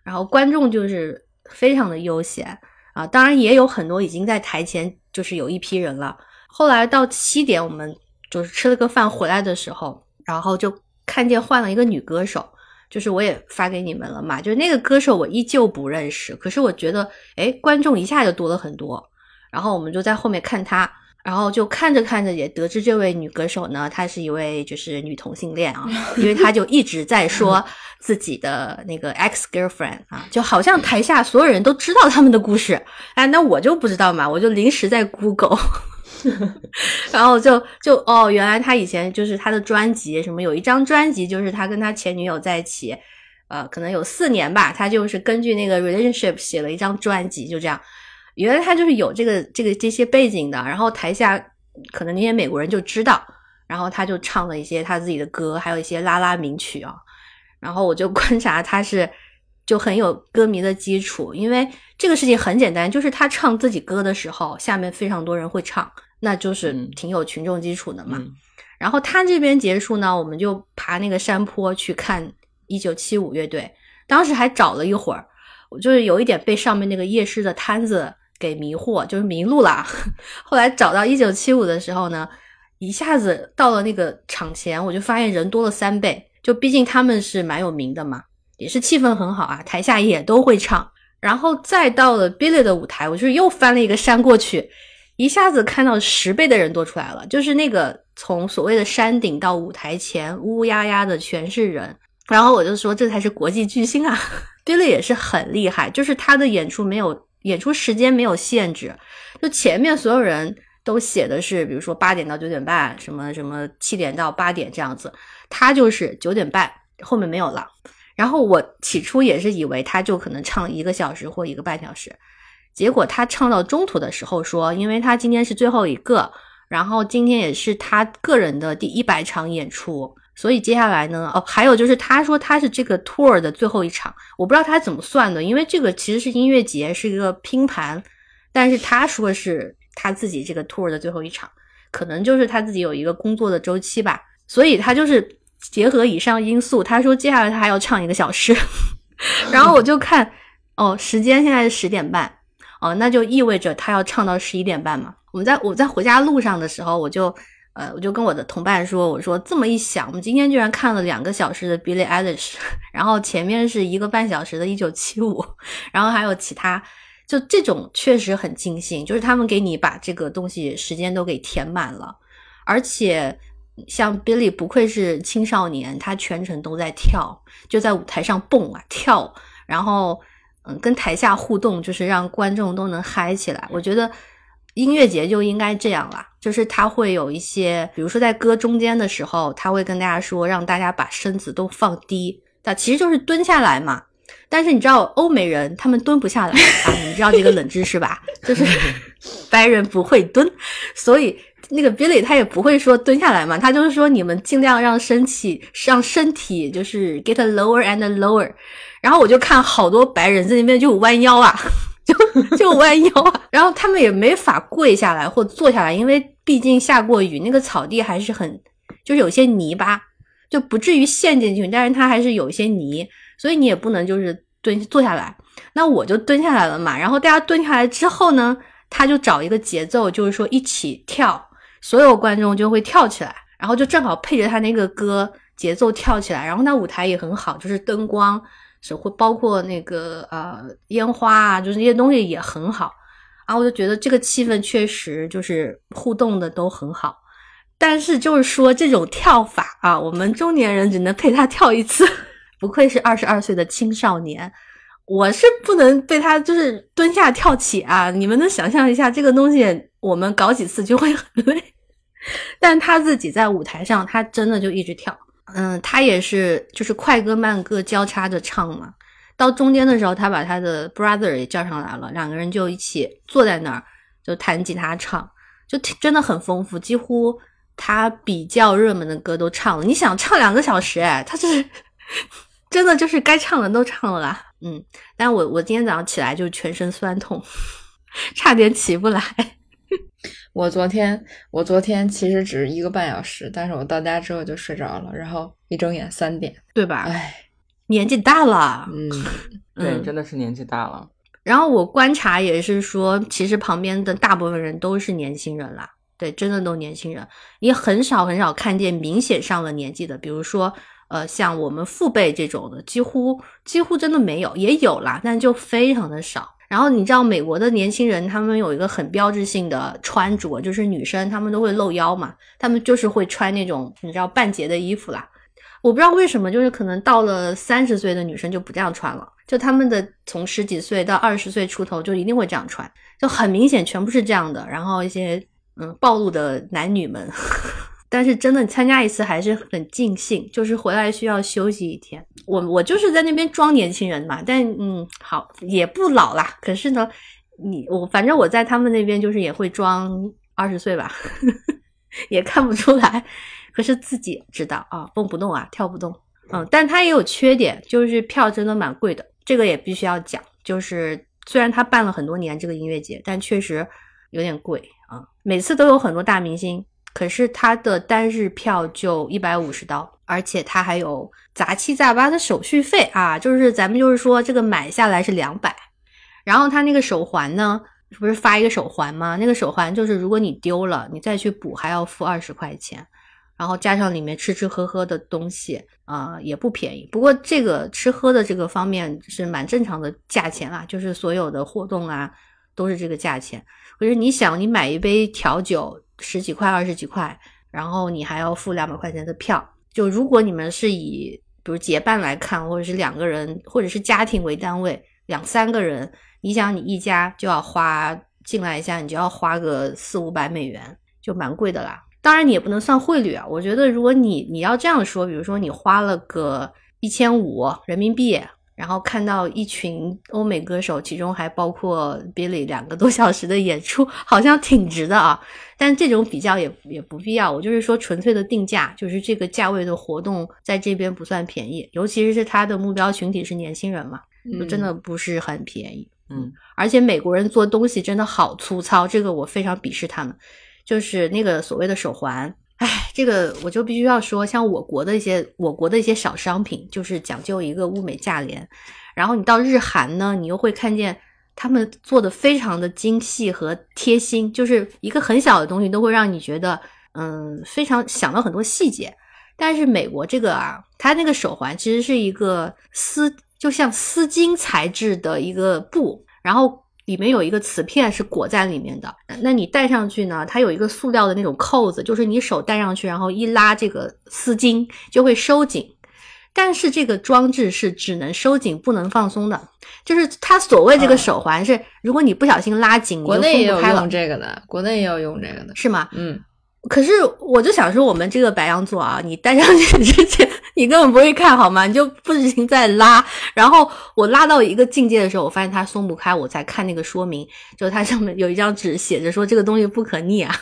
[SPEAKER 2] 然后观众就是非常的悠闲啊，当然也有很多已经在台前，就是有一批人了。后来到七点，我们就是吃了个饭回来的时候，然后就看见换了一个女歌手，就是我也发给你们了嘛，就是那个歌手我依旧不认识，可是我觉得哎，观众一下就多了很多，然后我们就在后面看她。然后就看着看着，也得知这位女歌手呢，她是一位就是女同性恋啊，因为她就一直在说自己的那个 ex girlfriend 啊，就好像台下所有人都知道他们的故事，哎，那我就不知道嘛，我就临时在 Google，然后就就哦，原来他以前就是他的专辑什么有一张专辑就是他跟他前女友在一起，呃，可能有四年吧，他就是根据那个 relationship 写了一张专辑，就这样。原来他就是有这个这个这些背景的，然后台下可能那些美国人就知道，然后他就唱了一些他自己的歌，还有一些拉拉名曲啊。然后我就观察他是就很有歌迷的基础，因为这个事情很简单，就是他唱自己歌的时候，下面非常多人会唱，那就是挺有群众基础的嘛。然后他这边结束呢，我们就爬那个山坡去看一九七五乐队，当时还找了一会儿，我就是有一点被上面那个夜市的摊子给迷惑，就是迷路了。后来找到一九七五的时候呢，一下子到了那个场前，我就发现人多了三倍。就毕竟他们是蛮有名的嘛，也是气氛很好啊，台下也都会唱。然后再到了 Billy 的舞台，我就是又翻了一个山过去，一下子看到十倍的人多出来了。就是那个从所谓的山顶到舞台前，乌压压的全是人。然后我就说这才是国际巨星啊迪丽也是很厉害，就是他的演出没有演出时间没有限制，就前面所有人都写的是，比如说八点到九点半，什么什么七点到八点这样子。他就是九点半后面没有了，然后我起初也是以为他就可能唱一个小时或一个半小时，结果他唱到中途的时候说，因为他今天是最后一个，然后今天也是他个人的第一百场演出，所以接下来呢，哦，还有就是他说他是这个 tour 的最后一场，我不知道他怎么算的，因为这个其实是音乐节是一个拼盘，但是他说是他自己这个 tour 的最后一场，可能就是他自己有一个工作的周期吧，所以他就是。结合以上因素，他说接下来他还要唱一个小时，然后我就看哦，时间现在是十点半，哦，那就意味着他要唱到十一点半嘛。我们在我在回家路上的时候，我就呃，我就跟我的同伴说，我说这么一想，我们今天居然看了两个小时的 Billie Eilish，然后前面是一个半小时的1975，然后还有其他，就这种确实很尽兴，就是他们给你把这个东西时间都给填满了，而且。像 Billy 不愧是青少年，他全程都在跳，就在舞台上蹦啊跳，然后嗯跟台下互动，就是让观众都能嗨起来。我觉得音乐节就应该这样啦，就是他会有一些，比如说在歌中间的时候，他会跟大家说，让大家把身子都放低，那其实就是蹲下来嘛。但是你知道欧美人他们蹲不下来啊，你知道这个冷知识吧？就是 白人不会蹲，所以。那个 Billy 他也不会说蹲下来嘛，他就是说你们尽量让身体让身体就是 get lower and lower，然后我就看好多白人在那边就弯腰啊，就就弯腰啊，然后他们也没法跪下来或坐下来，因为毕竟下过雨，那个草地还是很就是有些泥巴，就不至于陷进去，但是它还是有一些泥，所以你也不能就是蹲坐下来，那我就蹲下来了嘛，然后大家蹲下来之后呢，他就找一个节奏，就是说一起跳。所有观众就会跳起来，然后就正好配着他那个歌节奏跳起来，然后那舞台也很好，就是灯光是会包括那个呃烟花啊，就是那些东西也很好。啊，我就觉得这个气氛确实就是互动的都很好，但是就是说这种跳法啊，我们中年人只能陪他跳一次，不愧是二十二岁的青少年，我是不能被他就是蹲下跳起啊，你们能想象一下这个东西？我们搞几次就会很累，但他自己在舞台上，他真的就一直跳。嗯，他也是就是快歌慢歌交叉着唱嘛。到中间的时候，他把他的 brother 也叫上来了，两个人就一起坐在那儿就弹吉他唱，就真的很丰富。几乎他比较热门的歌都唱了。你想唱两个小时，哎，他就是 真的就是该唱的都唱了啦。嗯，但我我今天早上起来就全身酸痛，差点起不来。
[SPEAKER 3] 我昨天，我昨天其实只是一个半小时，但是我到家之后就睡着了，然后一睁眼三点，
[SPEAKER 2] 对吧？
[SPEAKER 3] 唉，
[SPEAKER 2] 年纪大了，
[SPEAKER 3] 嗯，
[SPEAKER 1] 对，真的是年纪大了。
[SPEAKER 2] 然后我观察也是说，其实旁边的大部分人都是年轻人啦，对，真的都年轻人，也很少很少看见明显上了年纪的，比如说，呃，像我们父辈这种的，几乎几乎真的没有，也有啦，但就非常的少。然后你知道美国的年轻人，他们有一个很标志性的穿着，就是女生她们都会露腰嘛，她们就是会穿那种你知道半截的衣服啦。我不知道为什么，就是可能到了三十岁的女生就不这样穿了，就他们的从十几岁到二十岁出头就一定会这样穿，就很明显全部是这样的。然后一些嗯暴露的男女们，但是真的参加一次还是很尽兴，就是回来需要休息一天。我我就是在那边装年轻人嘛，但嗯，好也不老啦。可是呢，你我反正我在他们那边就是也会装二十岁吧呵呵，也看不出来。可是自己知道啊，蹦不动啊，跳不动。嗯，但它也有缺点，就是票真的蛮贵的，这个也必须要讲。就是虽然他办了很多年这个音乐节，但确实有点贵啊。每次都有很多大明星，可是他的单日票就一百五十刀，而且他还有杂七杂八的手续费啊。就是咱们就是说这个买下来是两百，然后他那个手环呢，不是发一个手环吗？那个手环就是如果你丢了，你再去补还要付二十块钱。然后加上里面吃吃喝喝的东西啊，也不便宜。不过这个吃喝的这个方面是蛮正常的价钱啦，就是所有的活动啊都是这个价钱。可是你想，你买一杯调酒十几块、二十几块，然后你还要付两百块钱的票。就如果你们是以比如结伴来看，或者是两个人，或者是家庭为单位，两三个人，你想你一家就要花进来一下，你就要花个四五百美元，就蛮贵的啦。当然，你也不能算汇率啊。我觉得，如果你你要这样说，比如说你花了个一千五人民币，然后看到一群欧美歌手，其中还包括 Billy 两个多小时的演出，好像挺值的啊。但这种比较也也不必要。我就是说，纯粹的定价，就是这个价位的活动在这边不算便宜，尤其是它的目标群体是年轻人嘛，就真的不是很便宜。
[SPEAKER 1] 嗯，
[SPEAKER 2] 而且美国人做东西真的好粗糙，这个我非常鄙视他们。就是那个所谓的手环，哎，这个我就必须要说，像我国的一些我国的一些小商品，就是讲究一个物美价廉。然后你到日韩呢，你又会看见他们做的非常的精细和贴心，就是一个很小的东西都会让你觉得，嗯，非常想到很多细节。但是美国这个啊，它那个手环其实是一个丝，就像丝巾材质的一个布，然后。里面有一个瓷片是裹在里面的，那你戴上去呢？它有一个塑料的那种扣子，就是你手戴上去，然后一拉这个丝巾就会收紧。但是这个装置是只能收紧不能放松的，就是它所谓这个手环是，如果你不小心拉紧，
[SPEAKER 3] 国内也有用这个的，国内也有用这个的，
[SPEAKER 2] 是吗？
[SPEAKER 3] 嗯。
[SPEAKER 2] 可是我就想说，我们这个白羊座啊，你戴上去之前。你根本不会看好吗？你就不停在拉，然后我拉到一个境界的时候，我发现它松不开，我才看那个说明，就它上面有一张纸写着说这个东西不可逆啊，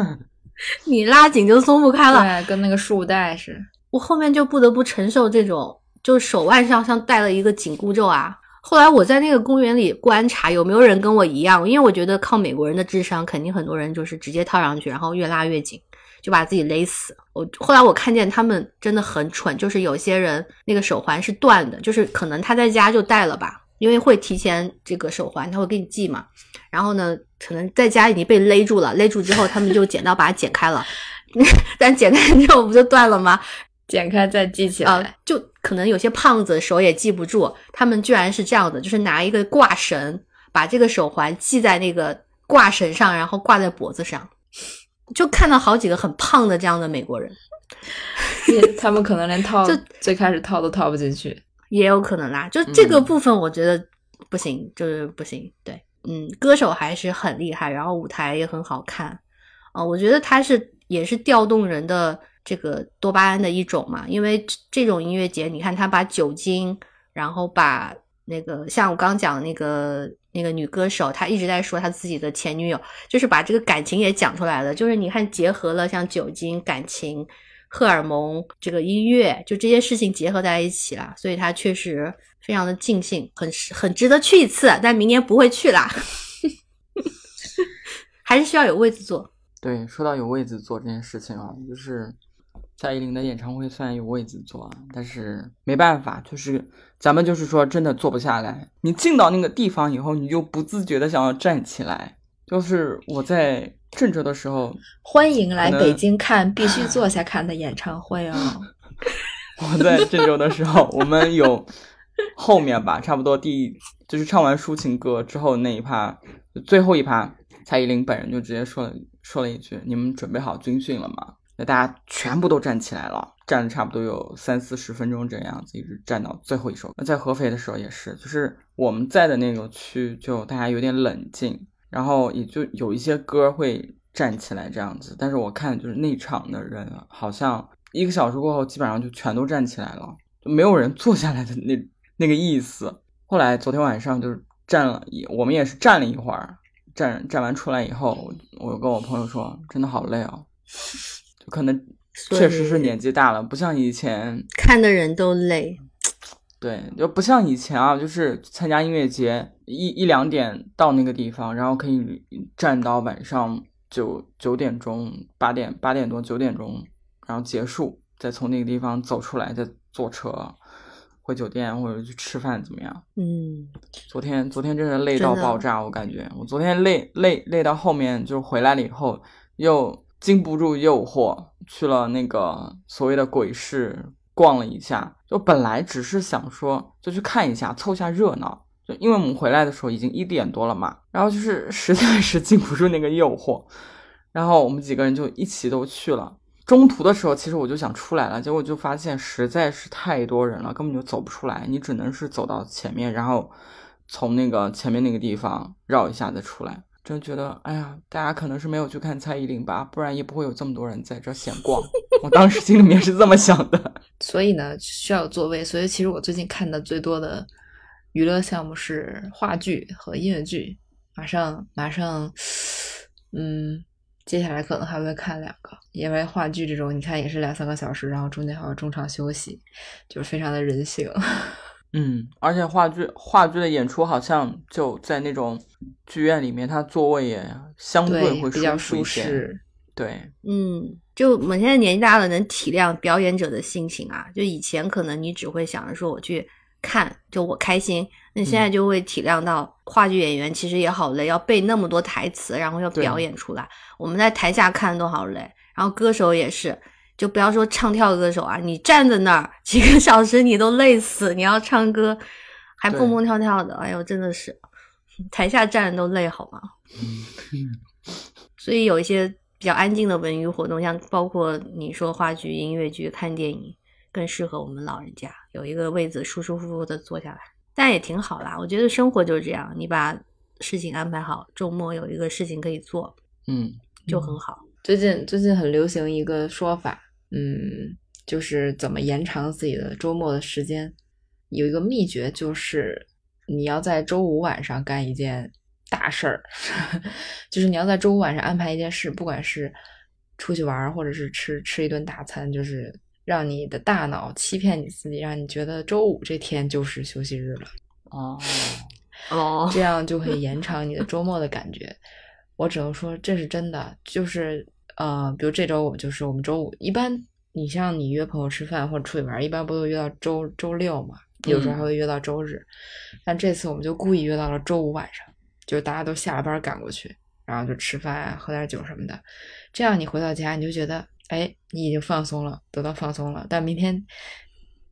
[SPEAKER 2] 你拉紧就松不开了，
[SPEAKER 3] 对，跟那个束带似的。
[SPEAKER 2] 我后面就不得不承受这种，就是手腕上像戴了一个紧箍咒啊。后来我在那个公园里观察有没有人跟我一样，因为我觉得靠美国人的智商，肯定很多人就是直接套上去，然后越拉越紧。就把自己勒死。我后来我看见他们真的很蠢，就是有些人那个手环是断的，就是可能他在家就戴了吧，因为会提前这个手环他会给你系嘛。然后呢，可能在家已经被勒住了，勒住之后他们就剪刀把它剪开了，但剪开之后不就断了吗？
[SPEAKER 3] 剪开再系起来，
[SPEAKER 2] 就可能有些胖子手也系不住，他们居然是这样的，就是拿一个挂绳把这个手环系在那个挂绳上，然后挂在脖子上。就看到好几个很胖的这样的美国人，
[SPEAKER 3] 他们可能连套就最开始套都套不进去，
[SPEAKER 2] 也有可能啦。就这个部分，我觉得不行，就是不行。对，嗯，歌手还是很厉害，然后舞台也很好看啊。我觉得他是也是调动人的这个多巴胺的一种嘛，因为这种音乐节，你看他把酒精，然后把那个像我刚讲那个。那个女歌手，她一直在说她自己的前女友，就是把这个感情也讲出来了。就是你看，结合了像酒精、感情、荷尔蒙，这个音乐，就这些事情结合在一起了。所以她确实非常的尽兴，很很值得去一次。但明年不会去啦，还是需要有位子坐。
[SPEAKER 1] 对，说到有位子坐这件事情啊，就是蔡依林的演唱会虽然有位子坐，但是没办法，就是。咱们就是说，真的坐不下来。你进到那个地方以后，你就不自觉的想要站起来。就是我在郑州的时候，
[SPEAKER 3] 欢迎来北京看必须坐 下看的演唱会哦。
[SPEAKER 1] 我在郑州的时候，我们有后面吧，差不多第就是唱完抒情歌之后那一趴，最后一趴，蔡依林本人就直接说了说了一句：“你们准备好军训了吗？”那大家全部都站起来了。站了差不多有三四十分钟这样子，一直站到最后一首。那在合肥的时候也是，就是我们在的那个区，就大家有点冷静，然后也就有一些歌会站起来这样子。但是我看就是内场的人好像一个小时过后基本上就全都站起来了，就没有人坐下来的那那个意思。后来昨天晚上就是站了，我们也是站了一会儿，站站完出来以后，我跟我朋友说，真的好累哦，可能确实是年纪大了，不像以前
[SPEAKER 2] 看的人都累。
[SPEAKER 1] 对，就不像以前啊，就是参加音乐节，一一两点到那个地方，然后可以站到晚上九九点钟、八点八点多、九点钟，然后结束，再从那个地方走出来，再坐车回酒店或者去吃饭，怎么样？
[SPEAKER 2] 嗯，
[SPEAKER 1] 昨天昨天真是累到爆炸，我感觉我昨天累累累到后面，就是回来了以后又经不住诱惑，去了那个所谓的鬼市。逛了一下，就本来只是想说就去看一下，凑下热闹。就因为我们回来的时候已经一点多了嘛，然后就是实在是禁不住那个诱惑，然后我们几个人就一起都去了。中途的时候，其实我就想出来了，结果就发现实在是太多人了，根本就走不出来。你只能是走到前面，然后从那个前面那个地方绕一下再出来。真觉得，哎呀，大家可能是没有去看蔡依林吧，不然也不会有这么多人在这闲逛。我当时心里面是这么想的。
[SPEAKER 3] 所以呢，需要座位。所以其实我最近看的最多的娱乐项目是话剧和音乐剧。马上，马上，嗯，接下来可能还会看两个，因为话剧这种，你看也是两三个小时，然后中间还有中场休息，就是非常的人性。
[SPEAKER 1] 嗯，而且话剧话剧的演出好像就在那种剧院里面，它座位也相
[SPEAKER 3] 对
[SPEAKER 1] 会
[SPEAKER 3] 比较
[SPEAKER 1] 舒
[SPEAKER 3] 适。
[SPEAKER 1] 对，
[SPEAKER 2] 嗯，就我们现在年纪大了，能体谅表演者的心情啊。就以前可能你只会想着说我去看，就我开心。那现在就会体谅到话剧演员其实也好累，要背那么多台词，然后要表演出来。我们在台下看都好累，然后歌手也是。就不要说唱跳歌手啊，你站在那儿几个小时你都累死，你要唱歌还蹦蹦跳跳的，哎呦，真的是台下站着都累好吗？所以有一些比较安静的文娱活动，像包括你说话剧、音乐剧、看电影，更适合我们老人家有一个位子舒舒服服的坐下来，但也挺好啦。我觉得生活就是这样，你把事情安排好，周末有一个事情可以做，
[SPEAKER 1] 嗯，
[SPEAKER 2] 就很好。
[SPEAKER 3] 最近最近很流行一个说法。嗯，就是怎么延长自己的周末的时间，有一个秘诀，就是你要在周五晚上干一件大事儿，就是你要在周五晚上安排一件事，不管是出去玩，或者是吃吃一顿大餐，就是让你的大脑欺骗你自己，让你觉得周五这天就是休息日了。
[SPEAKER 1] 哦
[SPEAKER 2] 哦，
[SPEAKER 3] 这样就可以延长你的周末的感觉。我只能说这是真的，就是。呃，比如这周我就是我们周五，一般你像你约朋友吃饭或者出去玩，一般不都约到周周六嘛？有时候还会约到周日，但这次我们就故意约到了周五晚上，就是大家都下了班赶过去，然后就吃饭啊，喝点酒什么的。这样你回到家你就觉得，哎，你已经放松了，得到放松了。但明天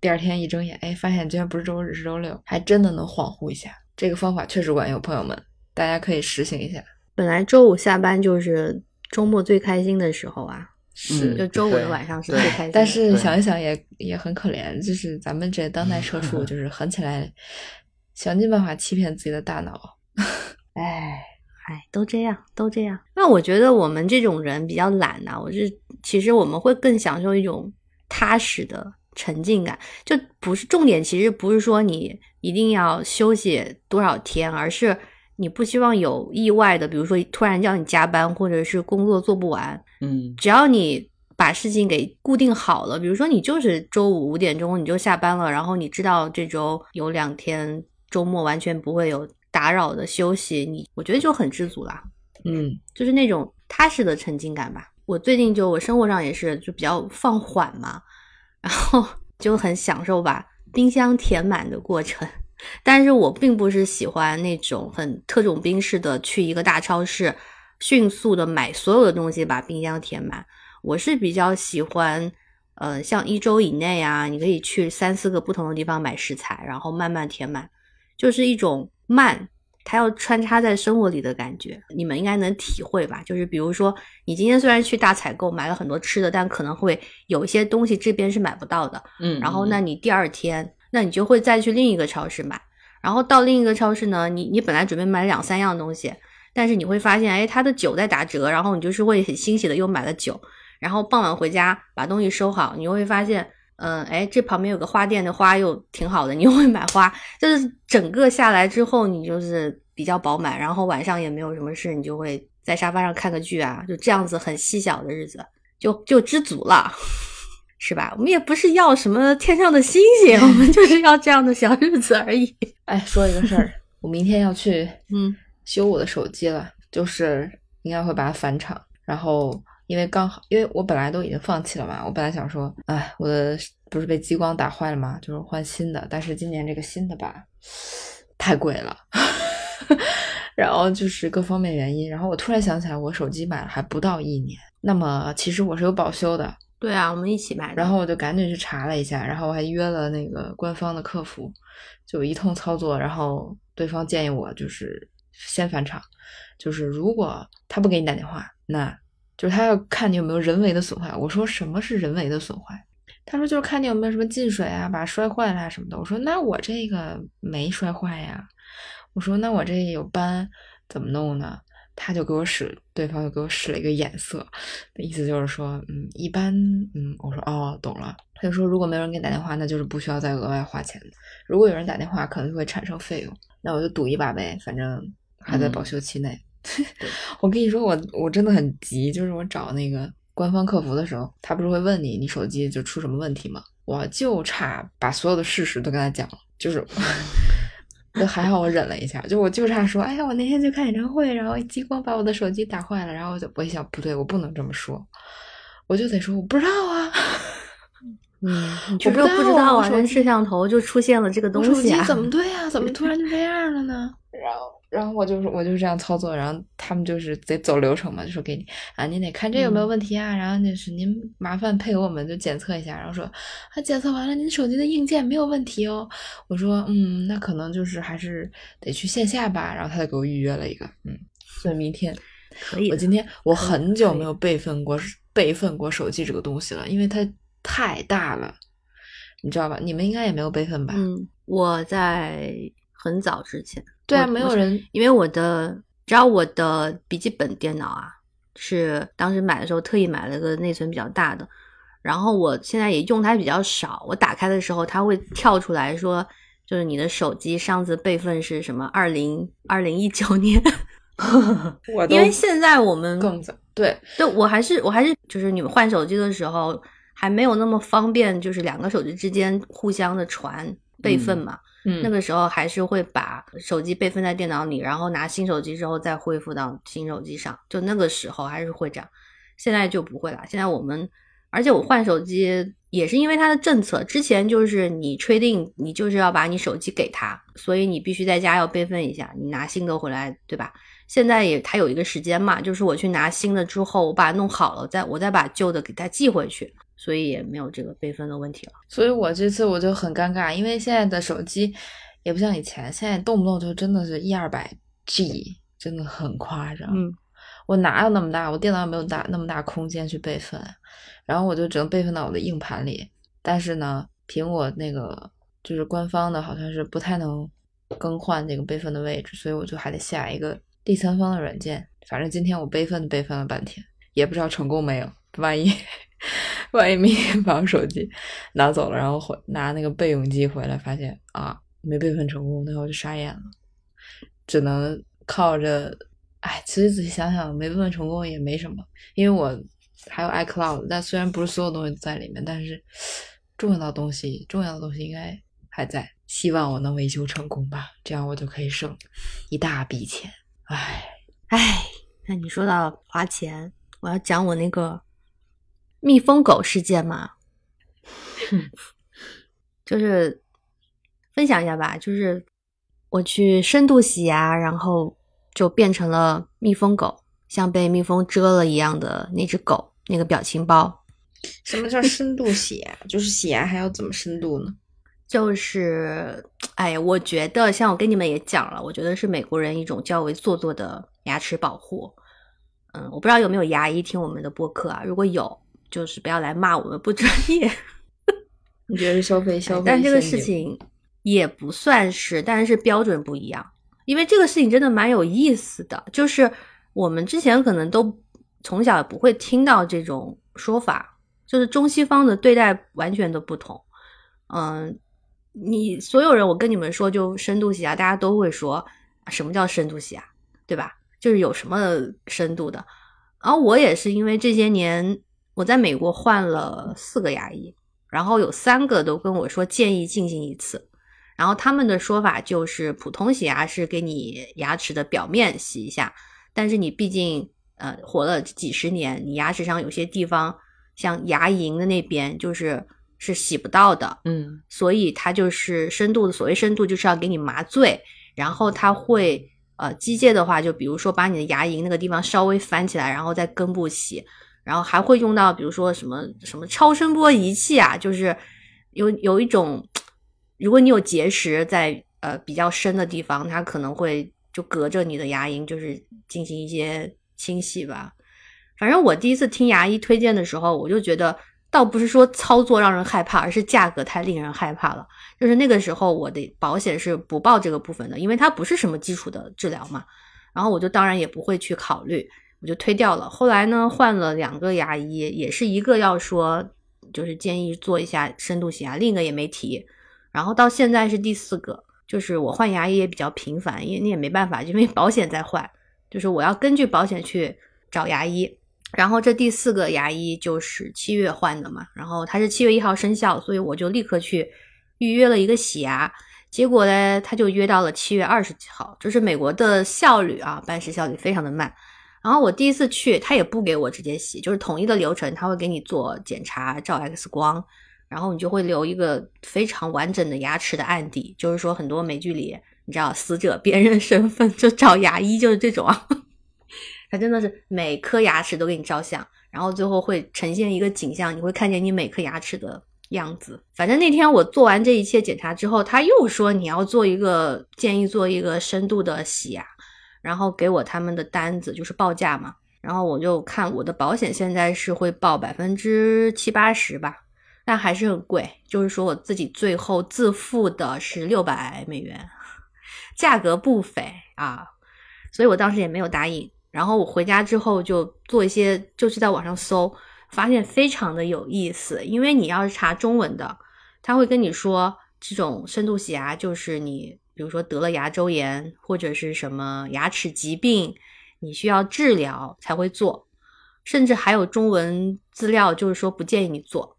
[SPEAKER 3] 第二天一睁眼，哎，发现今天不是周日是周六，还真的能恍惚一下。这个方法确实管用，朋友们，大家可以实行一下。
[SPEAKER 2] 本来周五下班就是。周末最开心的时候啊，
[SPEAKER 1] 是
[SPEAKER 2] 就周五的晚上是最开心。
[SPEAKER 3] 但是想一想也也很可怜，就是咱们这当代社畜，就是狠起来，想尽办法欺骗自己的大脑。
[SPEAKER 2] 哎哎，都这样，都这样。那我觉得我们这种人比较懒呐，我是其实我们会更享受一种踏实的沉浸感，就不是重点，其实不是说你一定要休息多少天，而是。你不希望有意外的，比如说突然叫你加班，或者是工作做不完，
[SPEAKER 1] 嗯，
[SPEAKER 2] 只要你把事情给固定好了，比如说你就是周五五点钟你就下班了，然后你知道这周有两天周末完全不会有打扰的休息，你我觉得就很知足啦，
[SPEAKER 3] 嗯，
[SPEAKER 2] 就是那种踏实的沉浸感吧。我最近就我生活上也是就比较放缓嘛，然后就很享受把冰箱填满的过程。但是我并不是喜欢那种很特种兵式的去一个大超市，迅速的买所有的东西把冰箱填满。我是比较喜欢，呃，像一周以内啊，你可以去三四个不同的地方买食材，然后慢慢填满，就是一种慢，它要穿插在生活里的感觉。你们应该能体会吧？就是比如说，你今天虽然去大采购买了很多吃的，但可能会有一些东西这边是买不到的，
[SPEAKER 1] 嗯，
[SPEAKER 2] 然后那你第二天。那你就会再去另一个超市买，然后到另一个超市呢，你你本来准备买两三样东西，但是你会发现，哎，它的酒在打折，然后你就是会很欣喜的又买了酒，然后傍晚回家把东西收好，你又会发现，嗯，哎，这旁边有个花店的花又挺好的，你又会买花，就是整个下来之后，你就是比较饱满，然后晚上也没有什么事，你就会在沙发上看个剧啊，就这样子很细小的日子，就就知足了。是吧？我们也不是要什么天上的星星，我们就是要这样的小日子而已。
[SPEAKER 3] 哎，说一个事儿，我明天要去
[SPEAKER 2] 嗯
[SPEAKER 3] 修我的手机了，就是应该会把它返厂。然后因为刚好，因为我本来都已经放弃了嘛，我本来想说，哎，我的不是被激光打坏了吗？就是换新的。但是今年这个新的吧，太贵了，然后就是各方面原因。然后我突然想起来，我手机买了还不到一年，那么其实我是有保修的。
[SPEAKER 2] 对啊，我们一起买。
[SPEAKER 3] 然后我就赶紧去查了一下，然后我还约了那个官方的客服，就一通操作。然后对方建议我就是先返厂，就是如果他不给你打电话，那就是他要看你有没有人为的损坏。我说什么是人为的损坏？他说就是看你有没有什么进水啊，把它摔坏了啊什么的。我说那我这个没摔坏呀。我说那我这有斑，怎么弄呢？他就给我使，对方就给我使了一个眼色，意思就是说，嗯，一般，嗯，我说哦，懂了。他就说，如果没有人给你打电话，那就是不需要再额外花钱的。如果有人打电话，可能就会产生费用。那我就赌一把呗，反正还在保修期内。我跟你说，我我真的很急，就是我找那个官方客服的时候，他不是会问你，你手机就出什么问题吗？我就差把所有的事实都跟他讲了，就是。就还好，我忍了一下。就我就差说，哎呀，我那天去看演唱会，然后激光把我的手机打坏了。然后我就我一想，不对，我不能这么说，我就得说我不知道啊。
[SPEAKER 2] 嗯，我不不知道啊，那摄像头就出现了这个东西
[SPEAKER 3] 啊，怎么对啊？怎么突然就这样了呢？然后。然后我就是我就是这样操作，然后他们就是得走流程嘛，就说给你啊，你得看这有没有问题啊，然后就是您麻烦配合我们就检测一下，然后说啊检测完了，您手机的硬件没有问题哦。我说嗯，那可能就是还是得去线下吧，然后他就给我预约了一个，嗯，所以明天
[SPEAKER 2] 可以。
[SPEAKER 3] 我今天我很久没有备份过备份过手机这个东西了，因为它太大了，你知道吧？你们应该也没有备份吧？
[SPEAKER 2] 嗯，我在很早之前。
[SPEAKER 3] 对啊，没有人，
[SPEAKER 2] 因为我的，只要我的笔记本电脑啊，是当时买的时候特意买了个内存比较大的，然后我现在也用它比较少。我打开的时候，它会跳出来说，就是你的手机上次备份是什么？二零二零一九年。因为现在我们
[SPEAKER 3] 更早，对，
[SPEAKER 2] 对我还是我还是就是你们换手机的时候还没有那么方便，就是两个手机之间互相的传备份嘛。
[SPEAKER 3] 嗯，
[SPEAKER 2] 那个时候还是会把手机备份在电脑里，然后拿新手机之后再恢复到新手机上。就那个时候还是会这样，现在就不会了。现在我们，而且我换手机也是因为它的政策，之前就是你确定你就是要把你手机给他，所以你必须在家要备份一下，你拿新的回来，对吧？现在也它有一个时间嘛，就是我去拿新的之后，我把它弄好了，再我再把旧的给它寄回去。所以也没有这个备份的问题了。
[SPEAKER 3] 所以我这次我就很尴尬，因为现在的手机也不像以前，现在动不动就真的是一二百 G，真的很夸张。
[SPEAKER 2] 嗯，
[SPEAKER 3] 我哪有那么大？我电脑也没有大那么大空间去备份，然后我就只能备份到我的硬盘里。但是呢，苹果那个就是官方的，好像是不太能更换这个备份的位置，所以我就还得下一个第三方的软件。反正今天我备份备份了半天，也不知道成功没有。万一。万一明天把我手机 拿走了，然后回拿那个备用机回来，发现啊没备份成功，那我就傻眼了，只能靠着。哎，其实仔细想想，没备份成功也没什么，因为我还有 iCloud，但虽然不是所有东西都在里面，但是重要的东西，重要的东西应该还在。希望我能维修成功吧，这样我就可以省一大笔钱。哎
[SPEAKER 2] 哎，那你说到花钱，我要讲我那个。蜜蜂狗事件吗，就是分享一下吧。就是我去深度洗牙，然后就变成了蜜蜂狗，像被蜜蜂蛰了一样的那只狗，那个表情包。
[SPEAKER 3] 什么叫深度洗牙？就是洗牙还要怎么深度呢？
[SPEAKER 2] 就是，哎呀，我觉得像我跟你们也讲了，我觉得是美国人一种较为做作的牙齿保护。嗯，我不知道有没有牙医听我们的播客啊？如果有。就是不要来骂我们不专业。
[SPEAKER 3] 你觉得是消费消费？
[SPEAKER 2] 但这个事情也不算是，但是标准不一样。因为这个事情真的蛮有意思的，就是我们之前可能都从小不会听到这种说法，就是中西方的对待完全的不同。嗯，你所有人，我跟你们说，就深度洗牙，大家都会说什么叫深度洗牙，对吧？就是有什么深度的。然后我也是因为这些年我在美国换了四个牙医，然后有三个都跟我说建议进行一次。然后他们的说法就是，普通洗牙是给你牙齿的表面洗一下，但是你毕竟呃活了几十年，你牙齿上有些地方像牙龈的那边就是是洗不到的，
[SPEAKER 1] 嗯，
[SPEAKER 2] 所以它就是深度的，所谓深度就是要给你麻醉，然后它会呃机械的话，就比如说把你的牙龈那个地方稍微翻起来，然后再根部洗，然后还会用到比如说什么什么超声波仪器啊，就是有有一种。如果你有结石在呃比较深的地方，它可能会就隔着你的牙龈，就是进行一些清洗吧。反正我第一次听牙医推荐的时候，我就觉得倒不是说操作让人害怕，而是价格太令人害怕了。就是那个时候我的保险是不报这个部分的，因为它不是什么基础的治疗嘛。然后我就当然也不会去考虑，我就推掉了。后来呢，换了两个牙医，也是一个要说就是建议做一下深度洗牙，另一个也没提。然后到现在是第四个，就是我换牙医也比较频繁，因为你也没办法，因为保险在换，就是我要根据保险去找牙医。然后这第四个牙医就是七月换的嘛，然后他是七月一号生效，所以我就立刻去预约了一个洗牙。结果呢，他就约到了七月二十几号，就是美国的效率啊，办事效率非常的慢。然后我第一次去，他也不给我直接洗，就是统一的流程，他会给你做检查，照 X 光。然后你就会留一个非常完整的牙齿的案底，就是说很多美剧里，你知道死者辨认身份就找牙医，就是这种啊。他真的是每颗牙齿都给你照相，然后最后会呈现一个景象，你会看见你每颗牙齿的样子。反正那天我做完这一切检查之后，他又说你要做一个建议做一个深度的洗牙，然后给我他们的单子，就是报价嘛。然后我就看我的保险现在是会报百分之七八十吧。但还是很贵，就是说我自己最后自付的是六百美元，价格不菲啊，所以我当时也没有答应。然后我回家之后就做一些，就是在网上搜，发现非常的有意思。因为你要是查中文的，他会跟你说这种深度洗牙就是你，比如说得了牙周炎或者是什么牙齿疾病，你需要治疗才会做，甚至还有中文资料，就是说不建议你做。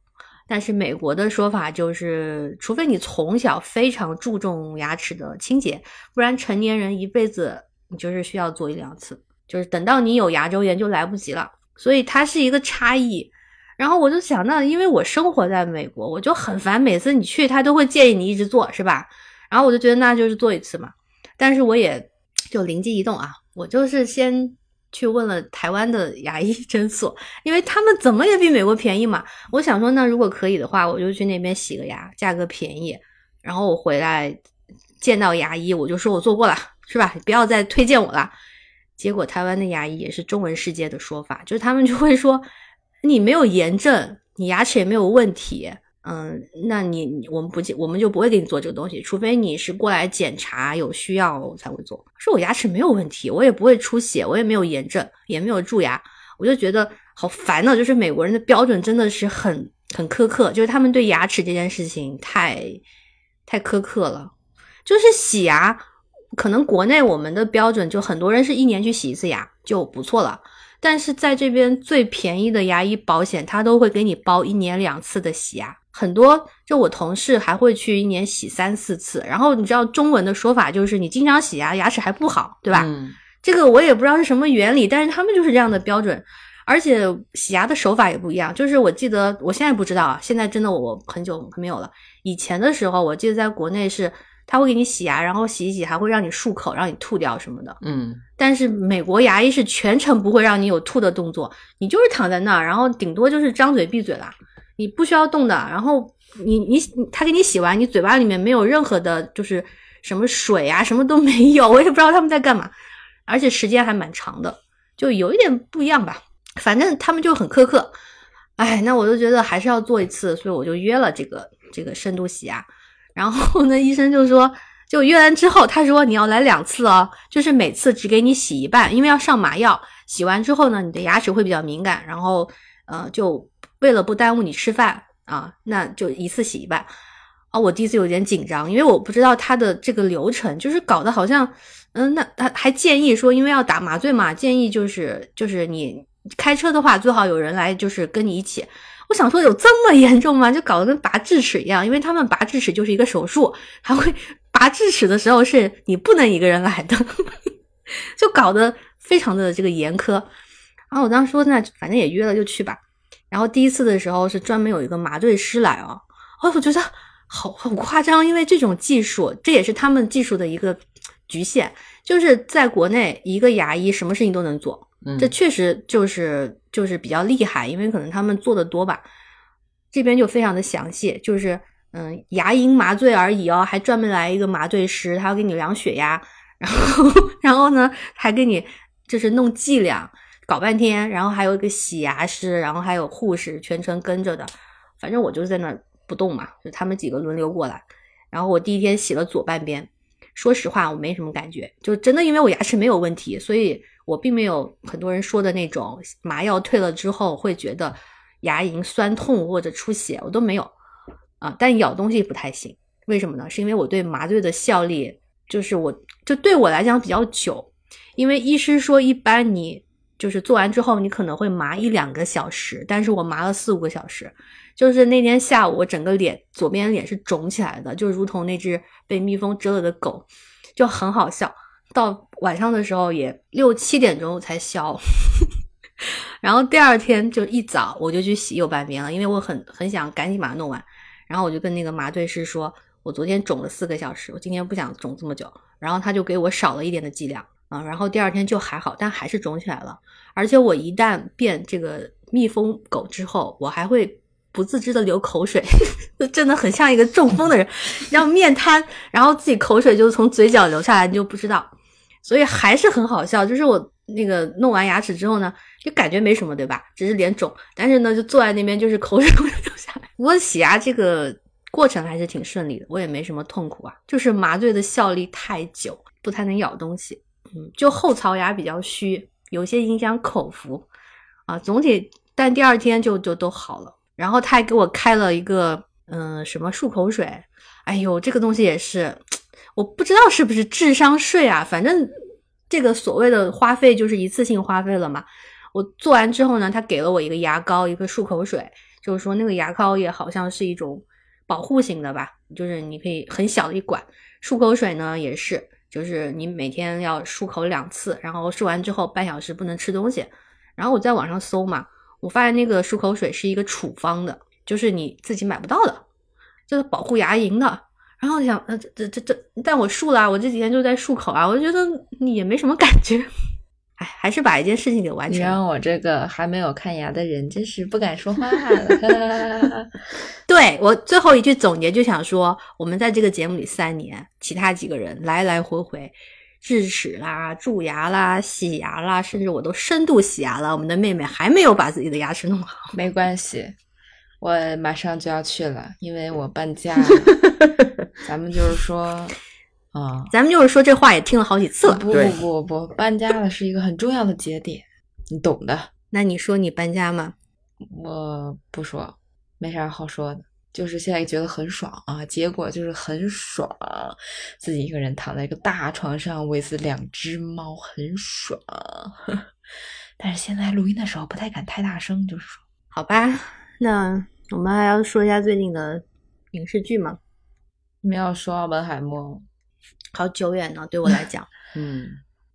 [SPEAKER 2] 但是美国的说法就是，除非你从小非常注重牙齿的清洁，不然成年人一辈子你就是需要做一两次，就是等到你有牙周炎就来不及了。所以它是一个差异。然后我就想，到因为我生活在美国，我就很烦，每次你去他都会建议你一直做，是吧？然后我就觉得那就是做一次嘛。但是我也就灵机一动啊，我就是先。去问了台湾的牙医诊所，因为他们怎么也比美国便宜嘛。我想说，那如果可以的话，我就去那边洗个牙，价格便宜。然后我回来见到牙医，我就说我做过了，是吧？不要再推荐我了。结果台湾的牙医也是中文世界的说法，就是他们就会说你没有炎症，你牙齿也没有问题。嗯，那你我们不我们就不会给你做这个东西，除非你是过来检查有需要才会做。说我牙齿没有问题，我也不会出血，我也没有炎症，也没有蛀牙，我就觉得好烦呢。就是美国人的标准真的是很很苛刻，就是他们对牙齿这件事情太太苛刻了。就是洗牙，可能国内我们的标准就很多人是一年去洗一次牙就不错了。但是在这边最便宜的牙医保险，他都会给你包一年两次的洗牙，很多就我同事还会去一年洗三四次。然后你知道中文的说法就是你经常洗牙，牙齿还不好，对吧？
[SPEAKER 1] 嗯，
[SPEAKER 2] 这个我也不知道是什么原理，但是他们就是这样的标准，而且洗牙的手法也不一样。就是我记得我现在不知道啊，现在真的我很久没有了。以前的时候，我记得在国内是。他会给你洗牙，然后洗一洗，还会让你漱口，让你吐掉什么的。
[SPEAKER 1] 嗯，
[SPEAKER 2] 但是美国牙医是全程不会让你有吐的动作，你就是躺在那儿，然后顶多就是张嘴闭嘴啦，你不需要动的。然后你你他给你洗完，你嘴巴里面没有任何的，就是什么水啊，什么都没有，我也不知道他们在干嘛，而且时间还蛮长的，就有一点不一样吧。反正他们就很苛刻，哎，那我就觉得还是要做一次，所以我就约了这个这个深度洗牙。然后呢，医生就说，就就约完之后，他说你要来两次哦，就是每次只给你洗一半，因为要上麻药。洗完之后呢，你的牙齿会比较敏感，然后呃，就为了不耽误你吃饭啊，那就一次洗一半。啊，我第一次有点紧张，因为我不知道他的这个流程，就是搞得好像，嗯，那他还建议说，因为要打麻醉嘛，建议就是就是你开车的话，最好有人来就是跟你一起。我想说有这么严重吗？就搞得跟拔智齿一样，因为他们拔智齿就是一个手术，还会拔智齿的时候是你不能一个人来的，就搞得非常的这个严苛。然后我当时说那反正也约了就去吧。然后第一次的时候是专门有一个麻醉师来哦，哦我觉得好好夸张，因为这种技术这也是他们技术的一个局限，就是在国内一个牙医什么事情都能做。这确实就是就是比较厉害，因为可能他们做的多吧。这边就非常的详细，就是嗯，牙龈麻醉而已哦，还专门来一个麻醉师，他要给你量血压，然后 然后呢还给你就是弄剂量，搞半天，然后还有一个洗牙师，然后还有护士全程跟着的。反正我就是在那儿不动嘛，就他们几个轮流过来。然后我第一天洗了左半边，说实话我没什么感觉，就真的因为我牙齿没有问题，所以。我并没有很多人说的那种麻药退了之后会觉得牙龈酸痛或者出血，我都没有啊。但咬东西不太行，为什么呢？是因为我对麻醉的效力，就是我就对我来讲比较久。因为医师说，一般你就是做完之后，你可能会麻一两个小时，但是我麻了四五个小时。就是那天下午，我整个脸左边脸是肿起来的，就如同那只被蜜蜂蛰了的狗，就很好笑。到晚上的时候也六七点钟才消，然后第二天就一早我就去洗右半边了，因为我很很想赶紧把它弄完。然后我就跟那个麻醉师说，我昨天肿了四个小时，我今天不想肿这么久。然后他就给我少了一点的剂量啊，然后第二天就还好，但还是肿起来了。而且我一旦变这个蜜蜂狗之后，我还会不自知的流口水，真的很像一个中风的人，要面瘫，然后自己口水就从嘴角流下来，你就不知道。所以还是很好笑，就是我那个弄完牙齿之后呢，就感觉没什么，对吧？只是脸肿，但是呢，就坐在那边就是口水 会流下来。不过洗牙这个过程还是挺顺利的，我也没什么痛苦啊，就是麻醉的效力太久，不太能咬东西。就后槽牙比较虚，有些影响口福啊。总体，但第二天就就都好了。然后他还给我开了一个嗯什么漱口水，哎呦，这个东西也是。我不知道是不是智商税啊，反正这个所谓的花费就是一次性花费了嘛。我做完之后呢，他给了我一个牙膏，一个漱口水，就是说那个牙膏也好像是一种保护型的吧，就是你可以很小的一管。漱口水呢也是，就是你每天要漱口两次，然后漱完之后半小时不能吃东西。然后我在网上搜嘛，我发现那个漱口水是一个处方的，就是你自己买不到的，就是保护牙龈的。然后想，呃，这这这，但我漱了，我这几天就在漱口啊，我就觉得也没什么感觉，哎，还是把一件事情给完成。
[SPEAKER 3] 你让我这个还没有看牙的人，真是不敢说话了。
[SPEAKER 2] 对我最后一句总结就想说，我们在这个节目里三年，其他几个人来来回回，智齿啦、蛀牙啦、洗牙啦，甚至我都深度洗牙了，我们的妹妹还没有把自己的牙齿弄好。
[SPEAKER 3] 没关系。我马上就要去了，因为我搬家。咱们就是说，啊，
[SPEAKER 2] 咱们就是说这话也听了好几次了。
[SPEAKER 3] 不不不不，搬家了是一个很重要的节点，你懂的。
[SPEAKER 2] 那你说你搬家吗？
[SPEAKER 3] 我不说，没啥好说的。就是现在觉得很爽啊，结果就是很爽，自己一个人躺在一个大床上喂饲两只猫，很爽。但是现在录音的时候不太敢太大声，就是说，
[SPEAKER 2] 好吧，那。我们还要说一下最近的影视剧吗？
[SPEAKER 3] 没有说《奥本海默》，
[SPEAKER 2] 好久远呢，对我来讲。
[SPEAKER 3] 嗯，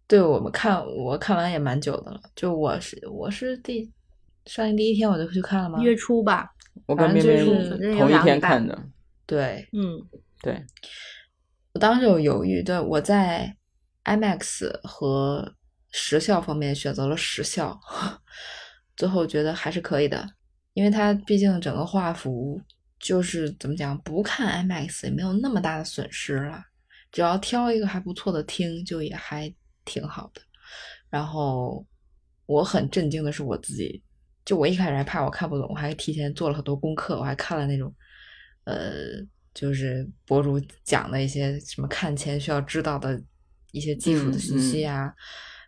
[SPEAKER 3] 对我们看，我看完也蛮久的了。就我是我是第上映第一天我就去看了吗？
[SPEAKER 2] 月初吧，
[SPEAKER 1] 我跟明明同一天看的。
[SPEAKER 3] 对，
[SPEAKER 2] 嗯，
[SPEAKER 1] 对。
[SPEAKER 3] 我当时有犹豫，对我在 IMAX 和时效方面选择了时效，最后觉得还是可以的。因为它毕竟整个画幅就是怎么讲，不看 IMAX 也没有那么大的损失了，只要挑一个还不错的听，就也还挺好的。然后我很震惊的是我自己，就我一开始还怕我看不懂，我还提前做了很多功课，我还看了那种呃就是博主讲的一些什么看前需要知道的一些基础的信息啊。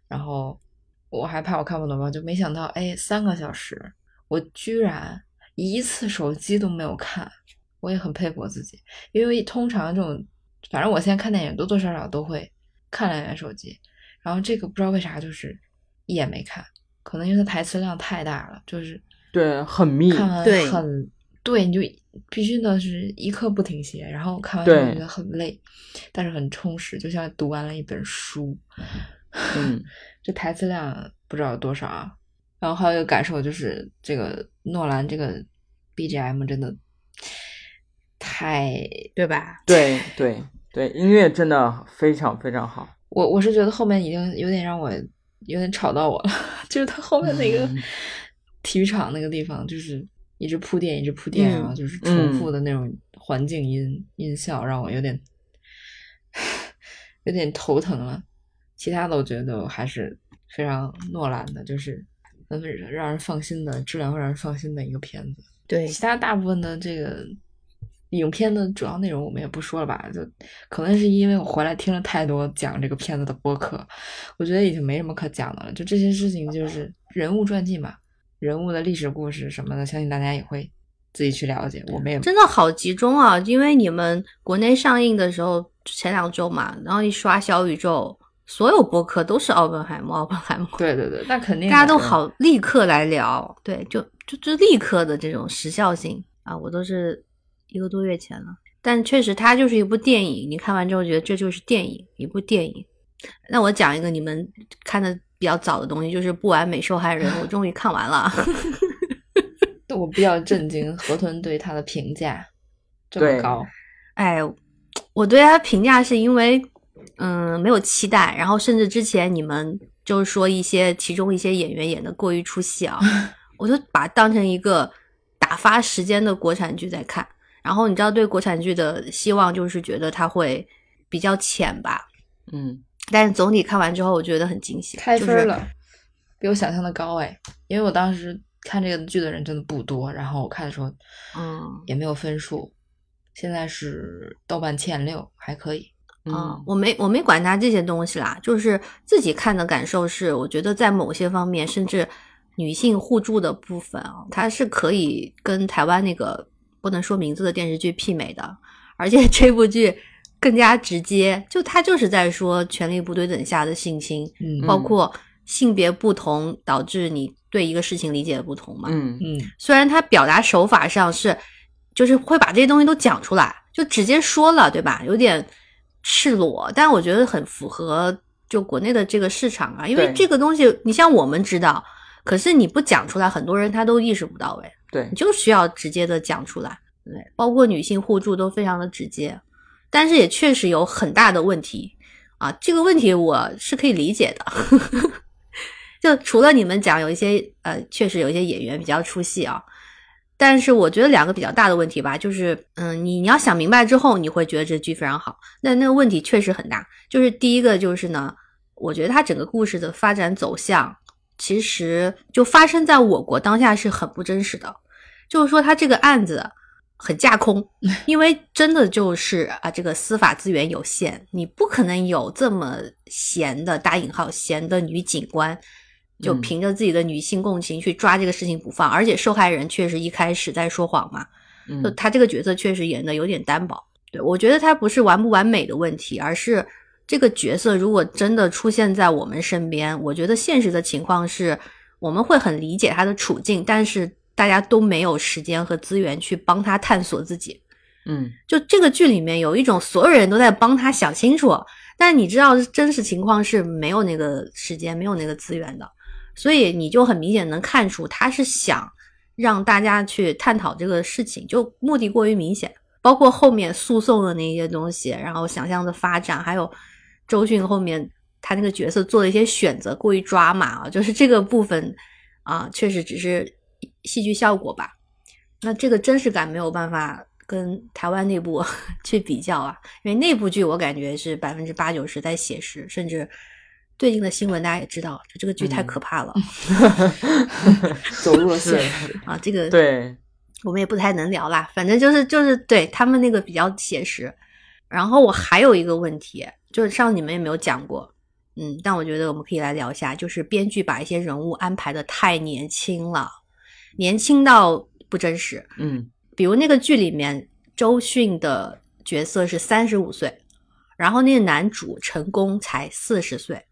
[SPEAKER 3] 然后我还怕我看不懂嘛，就没想到，哎，三个小时，我居然一次手机都没有看，我也很佩服我自己，因为通常这种，反正我现在看电影多多少少都会看两眼手机，然后这个不知道为啥就是一眼没看，可能因为它台词量太大了，就是
[SPEAKER 1] 对，很密，
[SPEAKER 3] 看完
[SPEAKER 2] 对
[SPEAKER 3] 很对，你就必须的是一刻不停歇，然后看完之后觉得很累，但是很充实，就像读完了一本书。
[SPEAKER 1] 嗯，
[SPEAKER 3] 这台词量不知道有多少啊。然后还有一个感受就是，这个诺兰这个 BGM 真的太……
[SPEAKER 2] 对吧？
[SPEAKER 1] 对对对，音乐真的非常非常好。
[SPEAKER 3] 我我是觉得后面已经有点让我有点吵到我了，就是他后面那个
[SPEAKER 1] 嗯
[SPEAKER 3] 体育场那个地方，就是一直铺垫，一直铺垫啊，
[SPEAKER 2] 嗯
[SPEAKER 3] 就是重复的那种环境音、音效，让我有点 有点头疼了。其他的我觉得还是非常诺兰的，就是很让人放心的质量会让人放心的一个片子。
[SPEAKER 2] 对，
[SPEAKER 3] 其他大部分的这个影片的主要内容我们也不说了吧，就可能是因为我回来听了太多讲这个片子的播客，我觉得已经没什么可讲的了。就这些事情，就是人物传记嘛，人物的历史故事什么的，相信大家也会自己去了解。我们也
[SPEAKER 2] 真的好集中啊！因为你们国内上映的时候前两周嘛，然后一刷小宇宙，所有播客都是奥本海默，奥本海默，
[SPEAKER 3] 对对对，那肯定
[SPEAKER 2] 大家都好立刻来聊，对，就就就立刻的这种时效性啊，我都是一个多月前了。但确实，它就是一部电影，你看完之后觉得这就是电影，一部电影。那我讲一个你们看的比较早的东西，就是《不完美受害人》，我终于看完了。
[SPEAKER 3] 我比较震惊，河豚对他的评价这么高。
[SPEAKER 2] 哎，我对他评价是因为，嗯，没有期待，然后甚至之前你们就是说一些其中一些演员演的过于出戏啊，我就把它当成一个打发时间的国产剧在看。然后你知道，对国产剧的希望就是觉得它会比较浅吧，
[SPEAKER 1] 嗯，
[SPEAKER 2] 但是总体看完之后，我觉得很惊喜，就是
[SPEAKER 3] 开分了，比我想象的高哎！因为我当时看这个剧的人真的不多，然后我看的时候，
[SPEAKER 2] 嗯
[SPEAKER 3] 也没有分数，现在是豆瓣前六，还可以。
[SPEAKER 2] 啊、
[SPEAKER 1] 嗯
[SPEAKER 2] 我没我没管它这些东西啦，就是自己看的感受是，我觉得在某些方面，甚至女性互助的部分啊，它是可以跟台湾那个不能说名字的电视剧媲美的，而且 这部剧更加直接，就他就是在说权力不对等下的性侵，
[SPEAKER 3] 嗯
[SPEAKER 2] 包括性别不同导致你对一个事情理解的不同嘛，
[SPEAKER 1] 嗯
[SPEAKER 3] 嗯。
[SPEAKER 2] 虽然他表达手法上是，就是会把这些东西都讲出来，就直接说了，对吧？有点赤裸，但我觉得很符合就国内的这个市场啊，因为这个东西你像我们知道，可是你不讲出来，很多人他都意识不到，哎，
[SPEAKER 1] 对
[SPEAKER 2] 你就需要直接的讲出来，对，包括女性互助都非常的直接，但是也确实有很大的问题啊，这个问题我是可以理解的。就除了你们讲有一些呃，确实有一些演员比较出戏啊，但是我觉得两个比较大的问题吧，就是嗯，你你要想明白之后，你会觉得这剧非常好。那那个问题确实很大，就是第一个就是呢，我觉得它整个故事的发展走向，其实就发生在我国当下是很不真实的，就是说他这个案子。很架空，因为真的就是啊，这个司法资源有限，你不可能有这么闲的打引号闲的女警官，就
[SPEAKER 1] 嗯
[SPEAKER 2] 凭着自己的女性共情去抓这个事情不放，而且受害人确实一开始在说谎嘛，就
[SPEAKER 1] 嗯
[SPEAKER 2] 他这个角色确实演的有点单薄。对我觉得他不是完不完美的问题，而是这个角色如果真的出现在我们身边，我觉得现实的情况是我们会很理解他的处境，但是大家都没有时间和资源去帮他探索自己。
[SPEAKER 1] 嗯
[SPEAKER 2] 就这个剧里面有一种所有人都在帮他想清楚，但你知道真实情况是没有那个时间、没有那个资源的，所以你就很明显能看出他是想让大家去探讨这个事情，就目的过于明显。包括后面诉讼的那些东西，然后想象的发展，还有周迅后面他那个角色做的一些选择过于抓马啊，就是这个部分啊，确实只是戏剧效果吧。那这个真实感没有办法跟台湾那部 去比较啊，因为那部剧我感觉是百分之八九十在写实，甚至最近的新闻大家也知道，就这个剧太
[SPEAKER 1] 嗯
[SPEAKER 2] 可怕了、
[SPEAKER 3] 走入了现实。
[SPEAKER 2] 啊！这个
[SPEAKER 1] 对，
[SPEAKER 2] 我们也不太能聊啦。反正就是就是对他们那个比较写实。然后我还有一个问题，就是上次你们也没有讲过，嗯，但我觉得我们可以来聊一下，就是编剧把一些人物安排的太年轻了，年轻到不真实。
[SPEAKER 1] 嗯。
[SPEAKER 2] 比如那个剧里面，周迅的角色是三十五岁，然后那个男主陈宫才四十岁，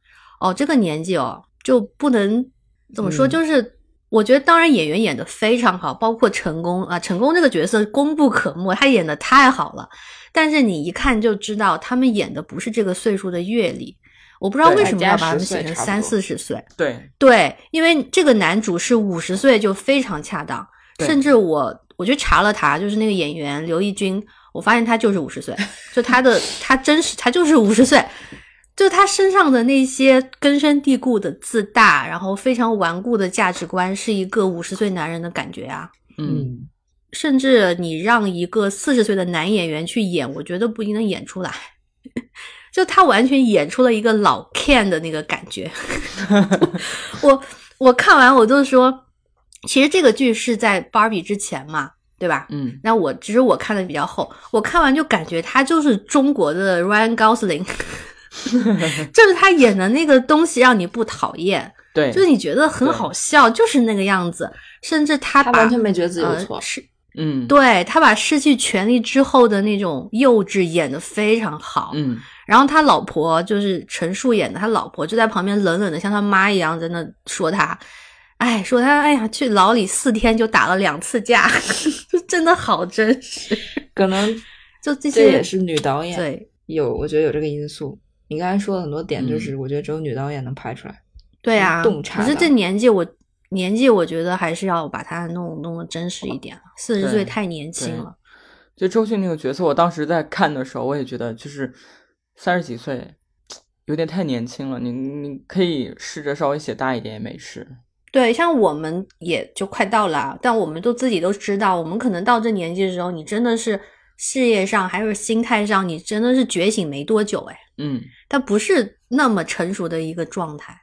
[SPEAKER 2] 哦，这个年纪哦就不能怎么说，
[SPEAKER 1] 嗯。
[SPEAKER 2] 就是我觉得当然演员演的非常好，包括成功啊，成功这个角色功不可没，他演的太好了，但是你一看就知道他们演的不是这个岁数的阅历，我不知道为什么要把他们写成三四十岁，
[SPEAKER 1] 对，
[SPEAKER 2] 对，因为这个男主是五十岁就非常恰当，甚至我我去查了他，就是那个演员刘奕君，我发现他就是五十岁，就他的他真实他就是五十岁，就他身上的那些根深蒂固的自大，然后非常顽固的价值观，是一个五十岁男人的感觉啊。
[SPEAKER 1] 嗯，
[SPEAKER 2] 甚至你让一个四十岁的男演员去演，我觉得不一定能演出来。就他完全演出了一个老 Ken 的那个感觉。我我看完我就说，其实这个剧是在 Barbie 之前嘛，对吧？
[SPEAKER 1] 嗯
[SPEAKER 2] 那我其实我看的比较厚，我看完就感觉他就是中国的 Ryan Gosling，就是他演的那个东西让你不讨厌，
[SPEAKER 1] 对，
[SPEAKER 2] 就是你觉得很好笑，就是那个样子。甚至他
[SPEAKER 3] 他完全没觉得自己有
[SPEAKER 2] 呃
[SPEAKER 3] 错。
[SPEAKER 2] 是
[SPEAKER 1] 嗯
[SPEAKER 2] 对他把失去权力之后的那种幼稚演得非常好，
[SPEAKER 1] 嗯
[SPEAKER 2] 然后他老婆就是陈数演的，他老婆就在旁边冷冷的像他妈一样在那说他，哎，说他哎呀去牢里四天就打了两次架，就 真的好真实。
[SPEAKER 3] 可能
[SPEAKER 2] 就这些
[SPEAKER 3] 这也是女导演
[SPEAKER 2] 对
[SPEAKER 3] 有，我觉得有这个因素。你刚才说的很多点，
[SPEAKER 1] 嗯
[SPEAKER 3] 就是我觉得只有女导演能拍出来。
[SPEAKER 2] 对啊，
[SPEAKER 3] 洞察
[SPEAKER 2] 可是这年纪我年纪我觉得还是要把它弄弄得真实一点了，四十岁太年轻了。
[SPEAKER 1] 就周迅那个角色，我当时在看的时候，我也觉得就是三十几岁，有点太年轻了。你你可以试着稍微写大一点也没事。
[SPEAKER 2] 对，像我们也就快到了啊，但我们都自己都知道，我们可能到这年纪的时候，你真的是事业上还有心态上，你真的是觉醒没多久，哎，
[SPEAKER 1] 嗯
[SPEAKER 2] 他不是那么成熟的一个状态。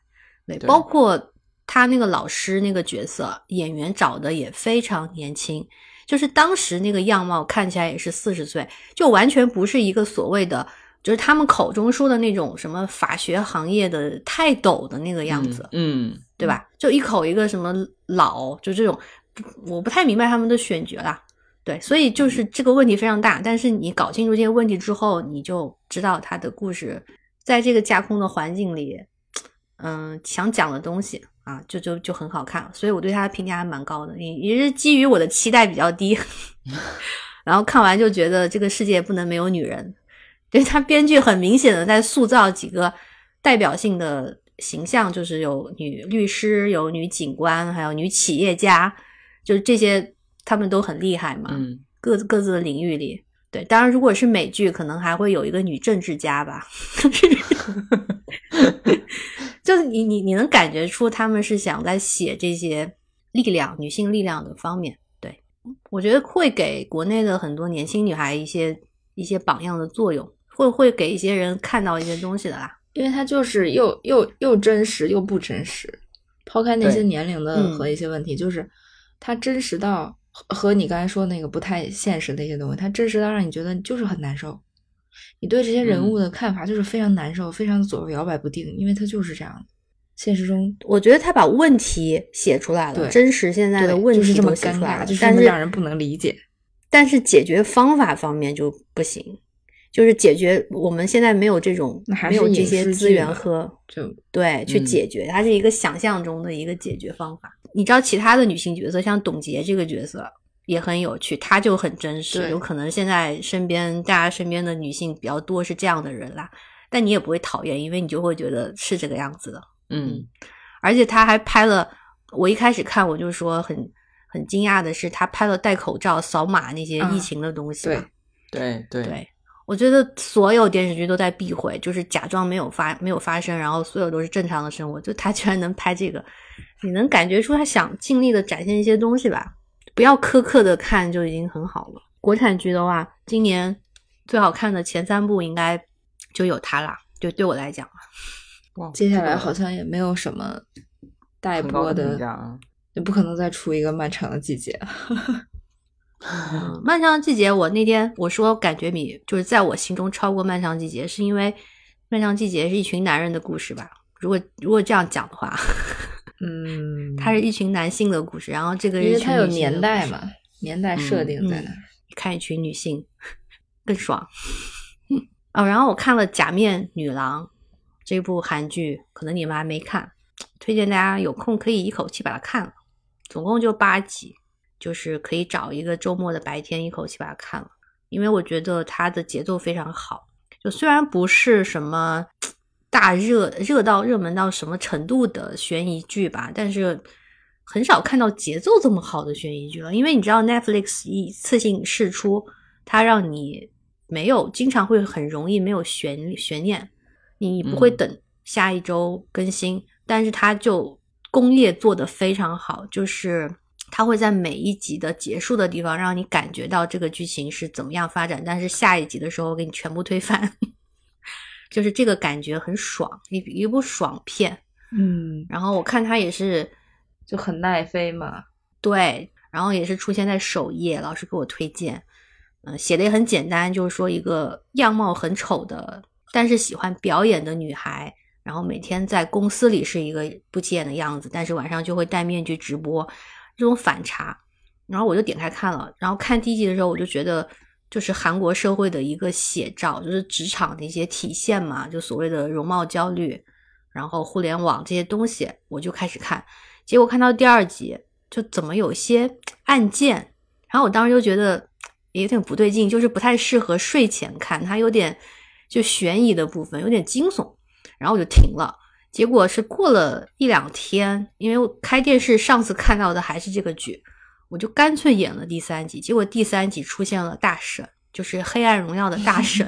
[SPEAKER 2] 对，
[SPEAKER 1] 对
[SPEAKER 2] 包括他那个老师那个角色，演员找的也非常年轻，就是当时那个样貌看起来也是四十岁，就完全不是一个所谓的。就是他们口中说的那种什么法学行业的泰斗的那个样子，
[SPEAKER 1] 嗯，嗯
[SPEAKER 2] 对吧？就一口一个什么老，就这种，我不太明白他们的选角啦。对，所以就是这个问题非常大。但是你搞清楚这些问题之后，你就知道他的故事在这个架空的环境里，嗯，想讲的东西啊，就就就很好看。所以我对他的评价还蛮高的，也也是基于我的期待比较低，然后看完就觉得这个世界不能没有女人。就是他编剧很明显的在塑造几个代表性的形象，就是有女律师、有女警官，还有女企业家，就是这些他们都很厉害嘛，
[SPEAKER 1] 嗯
[SPEAKER 2] 各自各自的领域里。对，当然如果是美剧，可能还会有一个女政治家吧，就是你你你能感觉出他们是想在写这些力量、女性力量的方面。对我觉得会给国内的很多年轻女孩一些一些榜样的作用，会会给一些人看到一些东西的啦。
[SPEAKER 3] 因为它就是又又又真实又不真实，抛开那些年龄的
[SPEAKER 2] 嗯
[SPEAKER 3] 和一些问题，就是它真实到和和你刚才说那个不太现实的一些东西，它真实到让你觉得就是很难受。你对这些人
[SPEAKER 1] 嗯
[SPEAKER 3] 物的看法就是非常难受，非常左右摇摆不定，因为它就是这样的。现实中
[SPEAKER 2] 我觉得他把问题写出来了，
[SPEAKER 3] 对
[SPEAKER 2] 真实现在的问题
[SPEAKER 3] 就是这么尴
[SPEAKER 2] 都写出来了，
[SPEAKER 3] 尬，就是这
[SPEAKER 2] 但是
[SPEAKER 3] 让人不能理解。
[SPEAKER 2] 但是解决方法方面就不行，就是解决我们现在没有这种
[SPEAKER 3] 还
[SPEAKER 2] 没有这些资源和
[SPEAKER 3] 就
[SPEAKER 2] 对去
[SPEAKER 1] 嗯
[SPEAKER 2] 解决，它是一个想象中的一个解决方法。你知道其他的女性角色，像董洁这个角色也很有趣，她就很真实，有可能现在身边大家身边的女性比较多是这样的人啦，但你也不会讨厌，因为你就会觉得是这个样子的。
[SPEAKER 1] 嗯
[SPEAKER 2] 而且她还拍了，我一开始看我就说很很惊讶的是，她拍了戴口罩、扫码那些
[SPEAKER 3] 啊
[SPEAKER 2] 疫情的东西嘛。
[SPEAKER 1] 对对
[SPEAKER 2] 对，我觉得所有电视剧都在避讳，就是假装没有发没有发生，然后所有都是正常的生活。就他居然能拍这个，你能感觉出他想尽力的展现一些东西吧？不要苛刻的看就已经很好了。国产剧的话，今年最好看的前三部应该就有它啦。就对我来讲，
[SPEAKER 1] 哇
[SPEAKER 3] 接下来好像也没有什么待播的也不可能再出一个漫长的季节了。
[SPEAKER 2] 嗯，漫长的季节，我那天我说感觉比就是在我心中超过漫长季节，是因为漫长季节是一群男人的故事吧？如果如果这样讲的话，
[SPEAKER 3] 嗯，
[SPEAKER 2] 它是一群男性的故事，然后这个
[SPEAKER 3] 因为它有年代嘛，年代设定在那儿。
[SPEAKER 2] 看一群女性更爽。哦，然后我看了《假面女郎》这部韩剧，可能你们还没看，推荐大家有空可以一口气把它看了，总共就八集，就是可以找一个周末的白天一口气把它看了，因为我觉得它的节奏非常好，就虽然不是什么大热热到热门到什么程度的悬疑剧吧，但是很少看到节奏这么好的悬疑剧了。因为你知道 Netflix 一次性试出，它让你没有经常会很容易没有悬悬念，你不会
[SPEAKER 1] 嗯
[SPEAKER 2] 等下一周更新，但是它就工业做得非常好，就是。它会在每一集的结束的地方让你感觉到这个剧情是怎么样发展，但是下一集的时候给你全部推翻，就是这个感觉很爽，一一部爽片。
[SPEAKER 3] 嗯，
[SPEAKER 2] 然后我看它也是
[SPEAKER 3] 就很耐飞嘛。
[SPEAKER 2] 对，然后也是出现在首页，老师给我推荐，嗯、写的也很简单，就是说一个样貌很丑的，但是喜欢表演的女孩，然后每天在公司里是一个不起眼的样子，但是晚上就会戴面具直播，这种反差。然后我就点开看了，然后看第一集的时候，我就觉得就是韩国社会的一个写照，就是职场的一些体现嘛，就所谓的容貌焦虑，然后互联网这些东西，我就开始看。结果看到第二集，就怎么有些案件，然后我当时就觉得也有点不对劲，就是不太适合睡前看，它有点就悬疑的部分，有点惊悚，然后我就停了。结果是过了一两天，因为我开电视上次看到的还是这个剧，我就干脆演了第三集。结果第三集出现了大神，就是《黑暗荣耀》的大 神。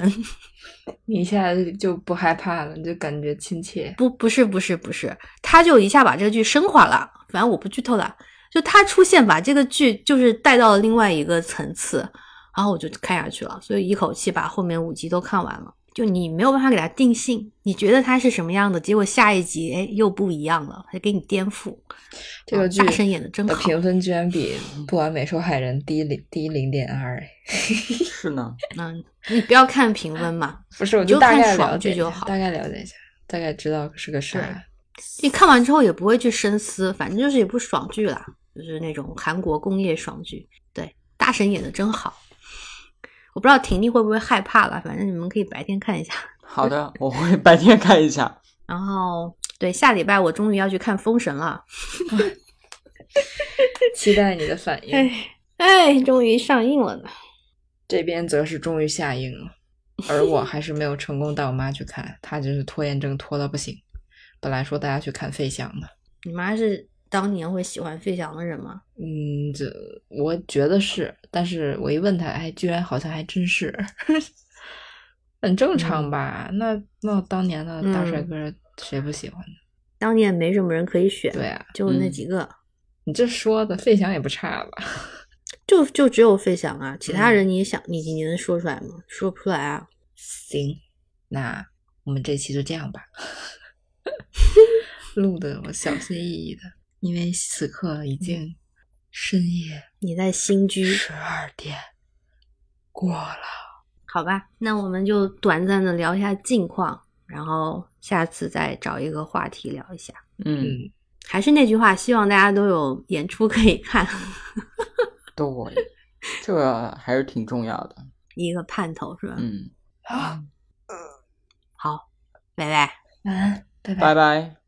[SPEAKER 3] 你一下就不害怕了，你就感觉亲切。
[SPEAKER 2] 不，不是，不是，不是，他就一下把这个剧升华了。反正我不剧透了，就他出现把这个剧就是带到了另外一个层次，然后我就看下去了，所以一口气把后面五集都看完了。就你没有办法给他定性，你觉得他是什么样的，结果下一集哎又不一样了，还给你颠覆。啊
[SPEAKER 3] 这个剧
[SPEAKER 2] 大神演的真好，
[SPEAKER 3] 评分居然比《不完美受害人》低零低零点二，
[SPEAKER 1] 是呢，
[SPEAKER 2] 嗯，你不要看评分嘛，
[SPEAKER 3] 不是，我
[SPEAKER 2] 你就
[SPEAKER 3] 大
[SPEAKER 2] 看爽
[SPEAKER 3] 概了解
[SPEAKER 2] 就好
[SPEAKER 3] 大概了解一下，大概知道是个啥。
[SPEAKER 2] 你看完之后也不会去深思，反正就是一部爽剧啦，就是那种韩国工业爽剧。对，大神演的真好。我不知道婷婷会不会害怕了，反正你们可以白天看一下。
[SPEAKER 1] 好的，我会白天看一下。
[SPEAKER 2] 然后，对，下礼拜我终于要去看《封神》了。
[SPEAKER 3] 期待你的反应。
[SPEAKER 2] 哎哎，终于上映了呢。
[SPEAKER 3] 这边则是终于下映了，而我还是没有成功带我妈去看，她就是拖延症拖到不行。本来说大家去看费翔的，
[SPEAKER 2] 你妈是当年会喜欢费翔的人吗？
[SPEAKER 3] 嗯，这我觉得是，但是我一问他，哎，居然好像还真是，很正常吧？那那当年的大帅哥谁不喜欢呢？
[SPEAKER 2] 当年没什么人可以选，
[SPEAKER 3] 对啊，
[SPEAKER 2] 就那
[SPEAKER 1] 嗯
[SPEAKER 2] 几个，
[SPEAKER 3] 你这说的费翔也不差吧？
[SPEAKER 2] 就就只有费翔啊，其他
[SPEAKER 3] 嗯
[SPEAKER 2] 人你也想，你你能说出来吗？说不出来啊。
[SPEAKER 3] 行，那我们这期就这样吧。录的我小心翼翼的，因为此刻已经深夜
[SPEAKER 2] 你在新居，
[SPEAKER 3] 十二点过了。
[SPEAKER 2] 好吧，那我们就短暂的聊一下近况，然后下次再找一个话题聊一下。
[SPEAKER 1] 嗯，
[SPEAKER 3] 嗯，
[SPEAKER 2] 还是那句话，希望大家都有演出可以看，
[SPEAKER 1] 对，这个还是挺重要的。
[SPEAKER 2] 一个盼头是吧？
[SPEAKER 1] 嗯，
[SPEAKER 3] 好，
[SPEAKER 2] 好，拜拜。
[SPEAKER 3] 晚安，拜拜
[SPEAKER 1] 拜拜。